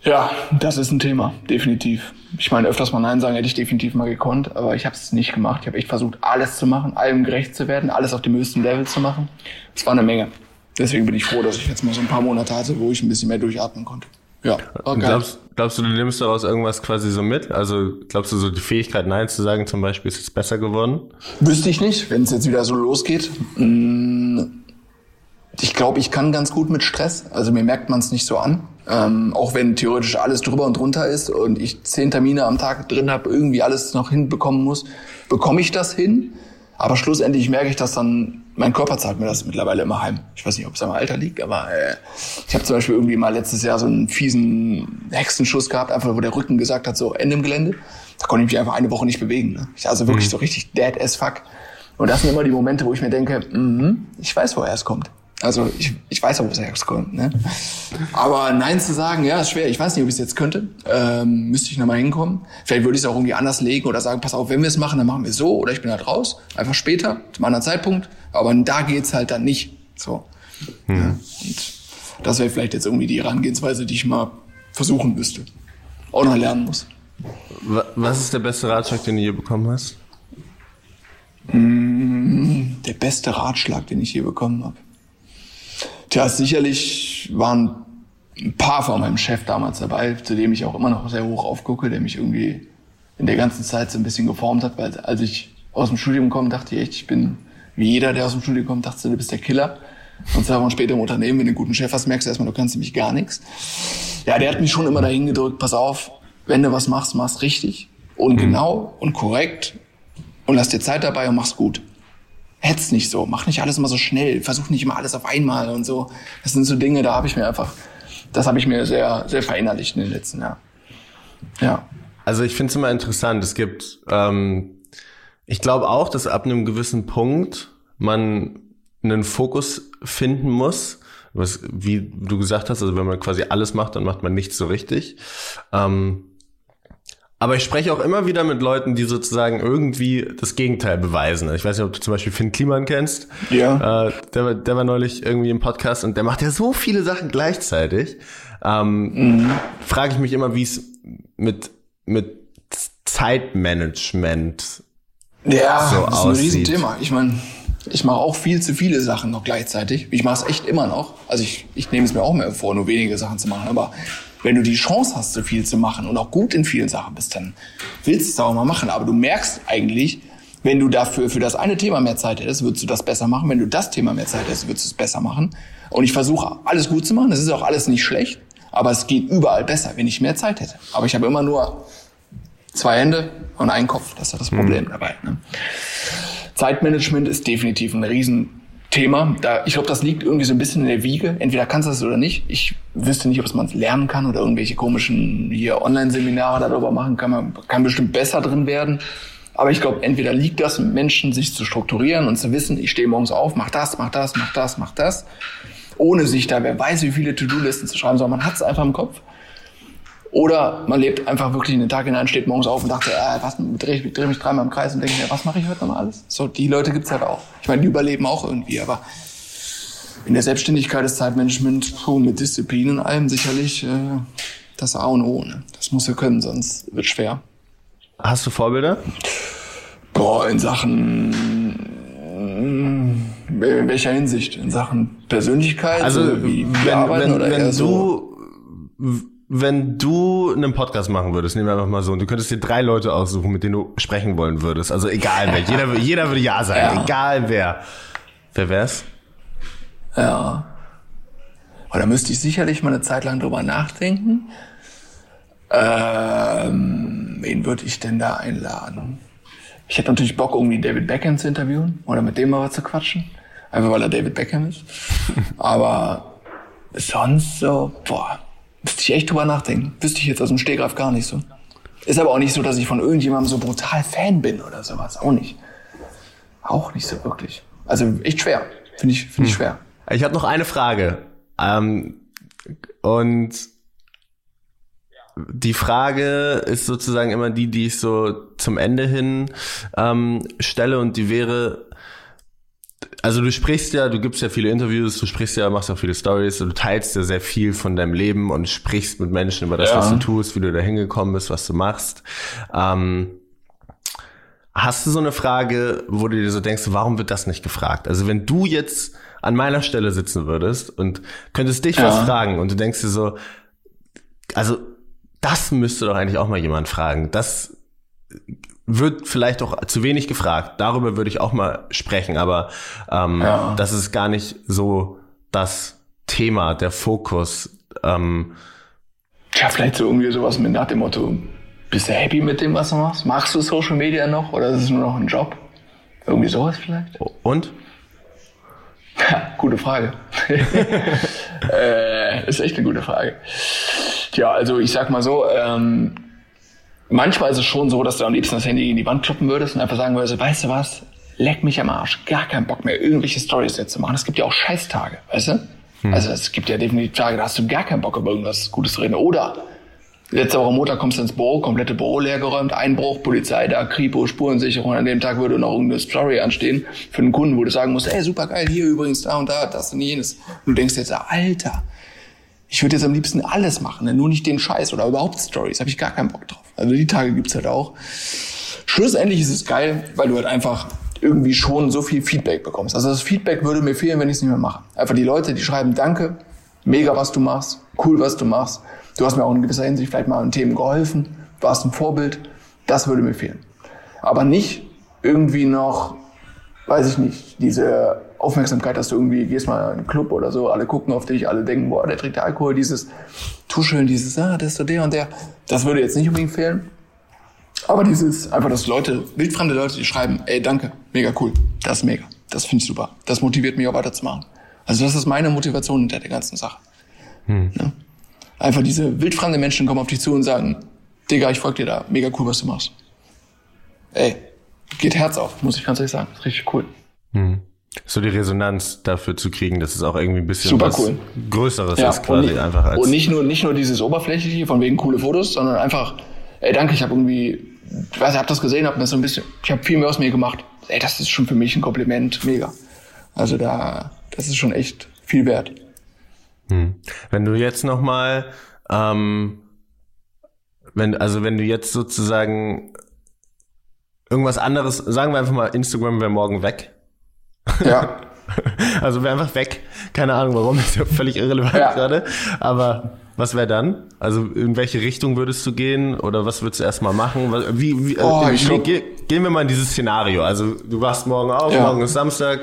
Ja, das ist ein Thema, definitiv. Ich meine, öfters mal Nein sagen hätte ich definitiv mal gekonnt, aber ich habe es nicht gemacht. Ich habe echt versucht, alles zu machen, allem gerecht zu werden, alles auf dem höchsten Level zu machen. Es war eine Menge. Deswegen bin ich froh, dass ich jetzt mal so ein paar Monate hatte, wo ich ein bisschen mehr durchatmen konnte. Ja. Okay. Glaubst, glaubst du, du nimmst daraus irgendwas quasi so mit? Also glaubst du, so die Fähigkeit, Nein zu sagen zum Beispiel, ist jetzt besser geworden? Wüsste ich nicht, wenn es jetzt wieder so losgeht. Mm, ich glaube, ich kann ganz gut mit Stress. Also mir merkt man es nicht so an. Ähm, auch wenn theoretisch alles drüber und drunter ist und ich zehn Termine am Tag drin habe, irgendwie alles noch hinbekommen muss, bekomme ich das hin. Aber schlussendlich merke ich das dann, mein Körper zahlt mir das mittlerweile immer heim. Ich weiß nicht, ob es am Alter liegt, aber äh, ich habe zum Beispiel irgendwie mal letztes Jahr so einen fiesen Hexenschuss gehabt, einfach wo der Rücken gesagt hat, so Ende im Gelände. Da konnte ich mich einfach eine Woche nicht bewegen. Ne? Ich, also wirklich mhm. so richtig dead as fuck. Und das sind immer die Momente, wo ich mir denke, mh, ich weiß, woher es kommt. Also ich, ich weiß auch, wo es herkommt. Ne? Aber Nein zu sagen, ja, ist schwer. Ich weiß nicht, ob ich es jetzt könnte. Ähm, müsste ich nochmal hinkommen. Vielleicht würde ich es auch irgendwie anders legen oder sagen, pass auf, wenn wir es machen, dann machen wir es so oder ich bin halt raus. Einfach später, zum anderen Zeitpunkt. Aber da geht's halt dann nicht. So. Hm. Ja, und das wäre vielleicht jetzt irgendwie die Herangehensweise, die ich mal versuchen müsste. Auch noch lernen muss. Was ist der beste Ratschlag, den du je bekommen hast? Hm, der beste Ratschlag, den ich je bekommen habe. Tja, sicherlich waren ein paar von meinem Chef damals dabei, zu dem ich auch immer noch sehr hoch aufgucke, der mich irgendwie in der ganzen Zeit so ein bisschen geformt hat, weil als ich aus dem Studium komme, dachte ich echt, ich bin wie jeder, der aus dem Studium kommt, dachte, du bist der Killer. Und zwei Wochen später im Unternehmen, wenn du einen guten Chef hast, merkst du erstmal, du kannst nämlich gar nichts. Ja, der hat mich schon immer dahin gedrückt, pass auf, wenn du was machst, machst richtig und genau und korrekt und lass dir Zeit dabei und mach's gut hetz nicht so, mach nicht alles immer so schnell, versuch nicht immer alles auf einmal und so. Das sind so Dinge, da habe ich mir einfach, das habe ich mir sehr, sehr verinnerlicht in den letzten Jahren. Ja. Also ich finde es immer interessant. Es gibt, ähm, ich glaube auch, dass ab einem gewissen Punkt man einen Fokus finden muss. Was, wie du gesagt hast, also wenn man quasi alles macht, dann macht man nichts so richtig. Ähm, Aber ich spreche auch immer wieder mit Leuten, die sozusagen irgendwie das Gegenteil beweisen. Ich weiß nicht, ob du zum Beispiel Finn Kliman kennst. Ja. Äh, der, war- der war neulich irgendwie im Podcast und der macht ja so viele Sachen gleichzeitig. Ähm, Frage ich mich immer, wie es mit, mit Zeitmanagement Ja, so das ist ein. Riesenthema. Ich meine, ich mache auch viel zu viele Sachen noch gleichzeitig. Ich mache es echt immer noch. Also ich, ich nehme es mir auch mehr vor, nur wenige Sachen zu machen. Aber wenn du die Chance hast, so viel zu machen und auch gut in vielen Sachen bist, dann willst du es auch mal machen. Aber du merkst eigentlich, wenn du dafür für das eine Thema mehr Zeit hättest, würdest du das besser machen. Wenn du das Thema mehr Zeit hättest, würdest du es besser machen. Und ich versuche alles gut zu machen. Das ist auch alles nicht schlecht. Aber es geht überall besser, wenn ich mehr Zeit hätte. Aber ich habe immer nur zwei Hände und einen Kopf. Das ist ja das Problem dabei. Ne? Zeitmanagement ist definitiv ein Riesenthema. Da, ich glaube, das liegt irgendwie so ein bisschen in der Wiege. Entweder kannst du das oder nicht. Ich wüsste nicht, ob man es lernen kann oder irgendwelche komischen hier Online-Seminare darüber machen kann. Man kann bestimmt besser drin werden. Aber ich glaube, entweder liegt das Menschen, sich zu strukturieren und zu wissen, ich stehe morgens auf, mach das, mach das, mach das, mach das. Ohne sich da, wer weiß, wie viele To-Do-Listen zu schreiben, sondern man hat es einfach im Kopf. Oder man lebt einfach wirklich in den Tag hinein, steht morgens auf und dachte, äh, was, drehe dreh mich dreimal im Kreis und denke mir, was mache ich heute nochmal alles? So, die Leute gibt's halt auch. Ich meine, die überleben auch irgendwie, aber in der Selbstständigkeit ist Zeitmanagement puh, mit Disziplin und allem sicherlich äh, das A und O. Ne? Das musst du können, sonst wird schwer. Hast du Vorbilder? Boah, in Sachen mm, in welcher Hinsicht? In Sachen Persönlichkeit? Also wie, wie wenn, arbeiten wenn, oder wenn eher so? Wenn du einen Podcast machen würdest, nehmen wir einfach mal so, und du könntest dir drei Leute aussuchen, mit denen du sprechen wollen würdest. Also egal wer, jeder, jeder würde ja sagen, Ja. egal wer. Wer wär's? Ja. Aber da müsste ich sicherlich mal eine Zeit lang drüber nachdenken. Ähm, wen würde ich denn da einladen? Ich hätte natürlich Bock, irgendwie David Beckham zu interviewen oder mit dem mal was zu quatschen. Einfach weil er David Beckham ist. Aber sonst so, boah, müsste ich echt drüber nachdenken. Wüsste ich jetzt aus dem Stegreif gar nicht so. Ist aber auch nicht so, dass ich von irgendjemandem so brutal Fan bin oder sowas. Auch nicht. Auch nicht so wirklich. Also echt schwer. Finde ich, finde ich schwer. Ich habe noch eine Frage. Ähm, und die Frage ist sozusagen immer die, die ich so zum Ende hin ähm, stelle und die wäre, also du sprichst ja, du gibst ja viele Interviews, du sprichst ja, machst ja viele Stories, du teilst ja sehr viel von deinem Leben und sprichst mit Menschen über das, Ja. was du tust, wie du da hingekommen bist, was du machst. Ähm, Hast du so eine Frage, wo du dir so denkst, warum wird das nicht gefragt? Also wenn du jetzt an meiner Stelle sitzen würdest und könntest dich Ja. was fragen und du denkst dir so, also das müsste doch eigentlich auch mal jemand fragen. Das wird vielleicht auch zu wenig gefragt. Darüber würde ich auch mal sprechen, aber ähm, Ja. das ist gar nicht so das Thema, der Fokus. Ähm, Tja, vielleicht so irgendwie sowas mit nach dem Motto, bist du happy mit dem, was du machst? Machst du Social Media noch oder ist es nur noch ein Job? Irgendwie sowas vielleicht? und? Ja, gute Frage. äh, ist echt eine gute Frage. Ja, also ich sag mal so, ähm, manchmal ist es schon so, dass du am liebsten das Handy in die Wand kloppen würdest und einfach sagen würdest, weißt du was, leck mich am Arsch, gar keinen Bock mehr, irgendwelche Stories jetzt zu machen. Es gibt ja auch Scheißtage, weißt du? Also es gibt ja definitiv Tage, da hast du gar keinen Bock über irgendwas Gutes zu reden. Oder letzte Woche Montag kommst du ins Büro, komplette Büro leergeräumt, Einbruch, Polizei da, Kripo, Spurensicherung. An dem Tag würde noch irgendeine Story anstehen für einen Kunden, wo du sagen musst, ey, super geil, hier übrigens, da und da, das und jenes. Und du denkst jetzt, Alter, ich würde jetzt am liebsten alles machen, ne? nur nicht den Scheiß oder überhaupt Stories. Habe ich gar keinen Bock drauf. Also die Tage gibt's halt auch. Schlussendlich ist es geil, weil du halt einfach irgendwie schon so viel Feedback bekommst. Also das Feedback würde mir fehlen, wenn ich es nicht mehr mache. Einfach die Leute, die schreiben, danke, mega, was du machst, cool, was du machst. Du hast mir auch in gewisser Hinsicht vielleicht mal an Themen geholfen, warst ein Vorbild. Das würde mir fehlen. Aber nicht irgendwie noch, weiß ich nicht, diese Aufmerksamkeit, dass du irgendwie gehst mal in einen Club oder so, alle gucken auf dich, alle denken, boah, der trinkt Alkohol, dieses Tuscheln, dieses, ah, das ist so der und der. Das würde jetzt nicht unbedingt fehlen. Aber dieses, einfach, dass Leute, wildfremde Leute, die schreiben, ey, danke, mega cool, das ist mega, das finde ich super. Das motiviert mich auch weiterzumachen. Also das ist meine Motivation hinter der ganzen Sache. Ne? Einfach diese wildfremde Menschen kommen auf dich zu und sagen, Digga, ich folge dir da, mega cool, was du machst. Ey, geht Herz auf, muss ich ganz ehrlich sagen, ist richtig cool. So die Resonanz dafür zu kriegen, dass es auch irgendwie ein bisschen Super was cool. Größeres Ja, ist quasi und, nicht, einfach als und nicht nur, nicht nur dieses oberflächliche, von wegen coole Fotos, sondern einfach, ey, danke, ich habe irgendwie, ich weiß, ich habe das gesehen, habe mir so ein bisschen, ich habe viel mehr aus mir gemacht. Ey, das ist schon für mich ein Kompliment, mega. Also da, das ist schon echt viel wert. Hm. Wenn du jetzt noch mal, ähm, wenn, also wenn du jetzt sozusagen irgendwas anderes, sagen wir einfach mal, Instagram wäre morgen weg. Ja. also wäre einfach weg. Keine Ahnung warum, ist ja völlig irrelevant ja. gerade. Aber was wäre dann? Also in welche Richtung würdest du gehen oder was würdest du erstmal machen? Wie, wie, oh, äh, wie ge gehen wir mal in dieses Szenario. Also du wachst morgen auf, ja. morgen ist Samstag,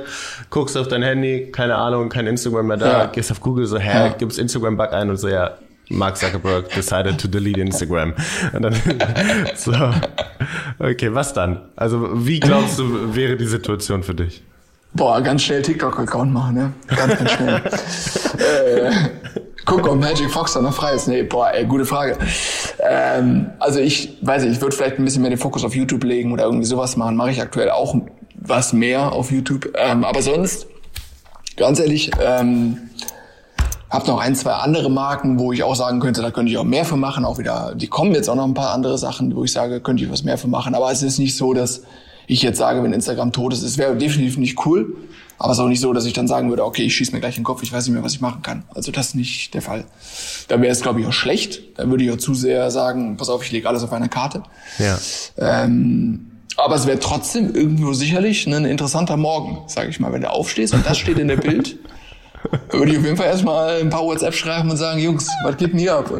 guckst auf dein Handy, keine Ahnung, kein Instagram mehr da, ja. gehst auf Google so, hä, ja. gibst Instagram-Bug ein und so, ja, Mark Zuckerberg decided to delete Instagram. Und dann, so, okay, was dann? Also wie glaubst du, wäre die Situation für dich? Boah, ganz schnell TikTok-Account machen, ne? Ganz, ganz schnell. äh, guck, ob Magic Fox da noch frei ist. Nee, boah, ey, gute Frage. Ähm, also ich weiß nicht, ich würde vielleicht ein bisschen mehr den Fokus auf YouTube legen oder irgendwie sowas machen. Mache ich aktuell auch was mehr auf YouTube. Ähm, aber sonst, ganz ehrlich, ähm, hab noch ein, zwei andere Marken, wo ich auch sagen könnte, da könnte ich auch mehr für machen. Auch wieder, die kommen jetzt auch noch ein paar andere Sachen, wo ich sage, könnte ich was mehr für machen. Aber es ist nicht so, dass ich jetzt sage, wenn Instagram tot ist, es wäre definitiv nicht cool. Aber es ist auch nicht so, dass ich dann sagen würde, okay, ich schieße mir gleich in den Kopf, ich weiß nicht mehr, was ich machen kann. Also das ist nicht der Fall. Da wäre es, glaube ich, auch schlecht. Da würde ich auch zu sehr sagen, pass auf, ich lege alles auf einer Karte. Ja. Ähm, aber es wäre trotzdem irgendwo sicherlich ein interessanter Morgen, sage ich mal, wenn du aufstehst und das steht in der Bild. würde ich auf jeden Fall erstmal ein paar WhatsApp schreiben und sagen, Jungs, was geht denn hier ab?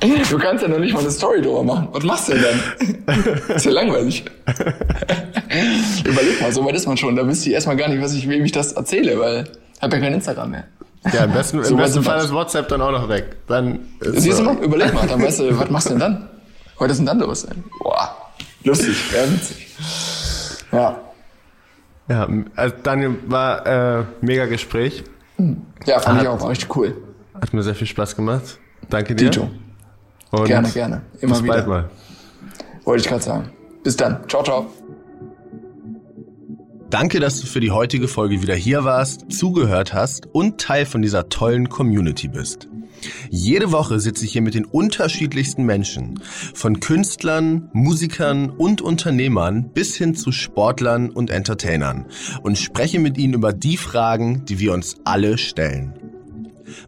Du kannst ja noch nicht mal eine Story drüber machen. Was machst du denn dann? ist ja langweilig. Überleg mal, so weit ist man schon. Da wüsste ich erstmal gar nicht, was ich, wem ich das erzähle, weil ich habe ja kein Instagram mehr. Ja, im besten, so im besten Fall ist WhatsApp dann auch noch weg. Dann ist Siehst du mal, überleg mal, dann weißt du, was machst du denn dann? Was ist denn dann los? Boah, lustig, ja, witzig. Ja. Ja, also Daniel, war äh, mega Gespräch. Ja, fand hat, ich auch, war richtig cool. Hat mir sehr viel Spaß gemacht. Danke dir. Dito. Und gerne, gerne. Immer bis wieder. bald mal. Wollte ich gerade sagen. Bis dann. Ciao, ciao. Danke, dass du für die heutige Folge wieder hier warst, zugehört hast und Teil von dieser tollen Community bist. Jede Woche sitze ich hier mit den unterschiedlichsten Menschen, von Künstlern, Musikern und Unternehmern bis hin zu Sportlern und Entertainern und spreche mit ihnen über die Fragen, die wir uns alle stellen.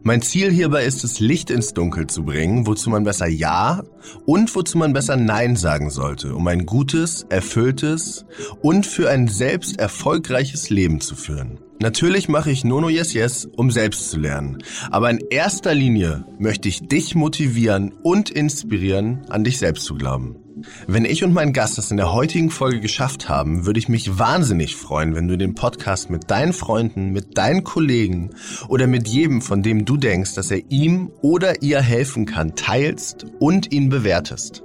Mein Ziel hierbei ist es, Licht ins Dunkel zu bringen, wozu man besser Ja und wozu man besser Nein sagen sollte, um ein gutes, erfülltes und für ein selbst erfolgreiches Leben zu führen. Natürlich mache ich Nono Yes Yes, um selbst zu lernen. Aber in erster Linie möchte ich dich motivieren und inspirieren, an dich selbst zu glauben. Wenn ich und mein Gast das in der heutigen Folge geschafft haben, würde ich mich wahnsinnig freuen, wenn du den Podcast mit deinen Freunden, mit deinen Kollegen oder mit jedem, von dem du denkst, dass er ihm oder ihr helfen kann, teilst und ihn bewertest.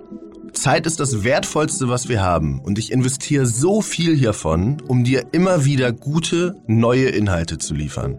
Zeit ist das Wertvollste, was wir haben und ich investiere so viel hiervon, um dir immer wieder gute, neue Inhalte zu liefern.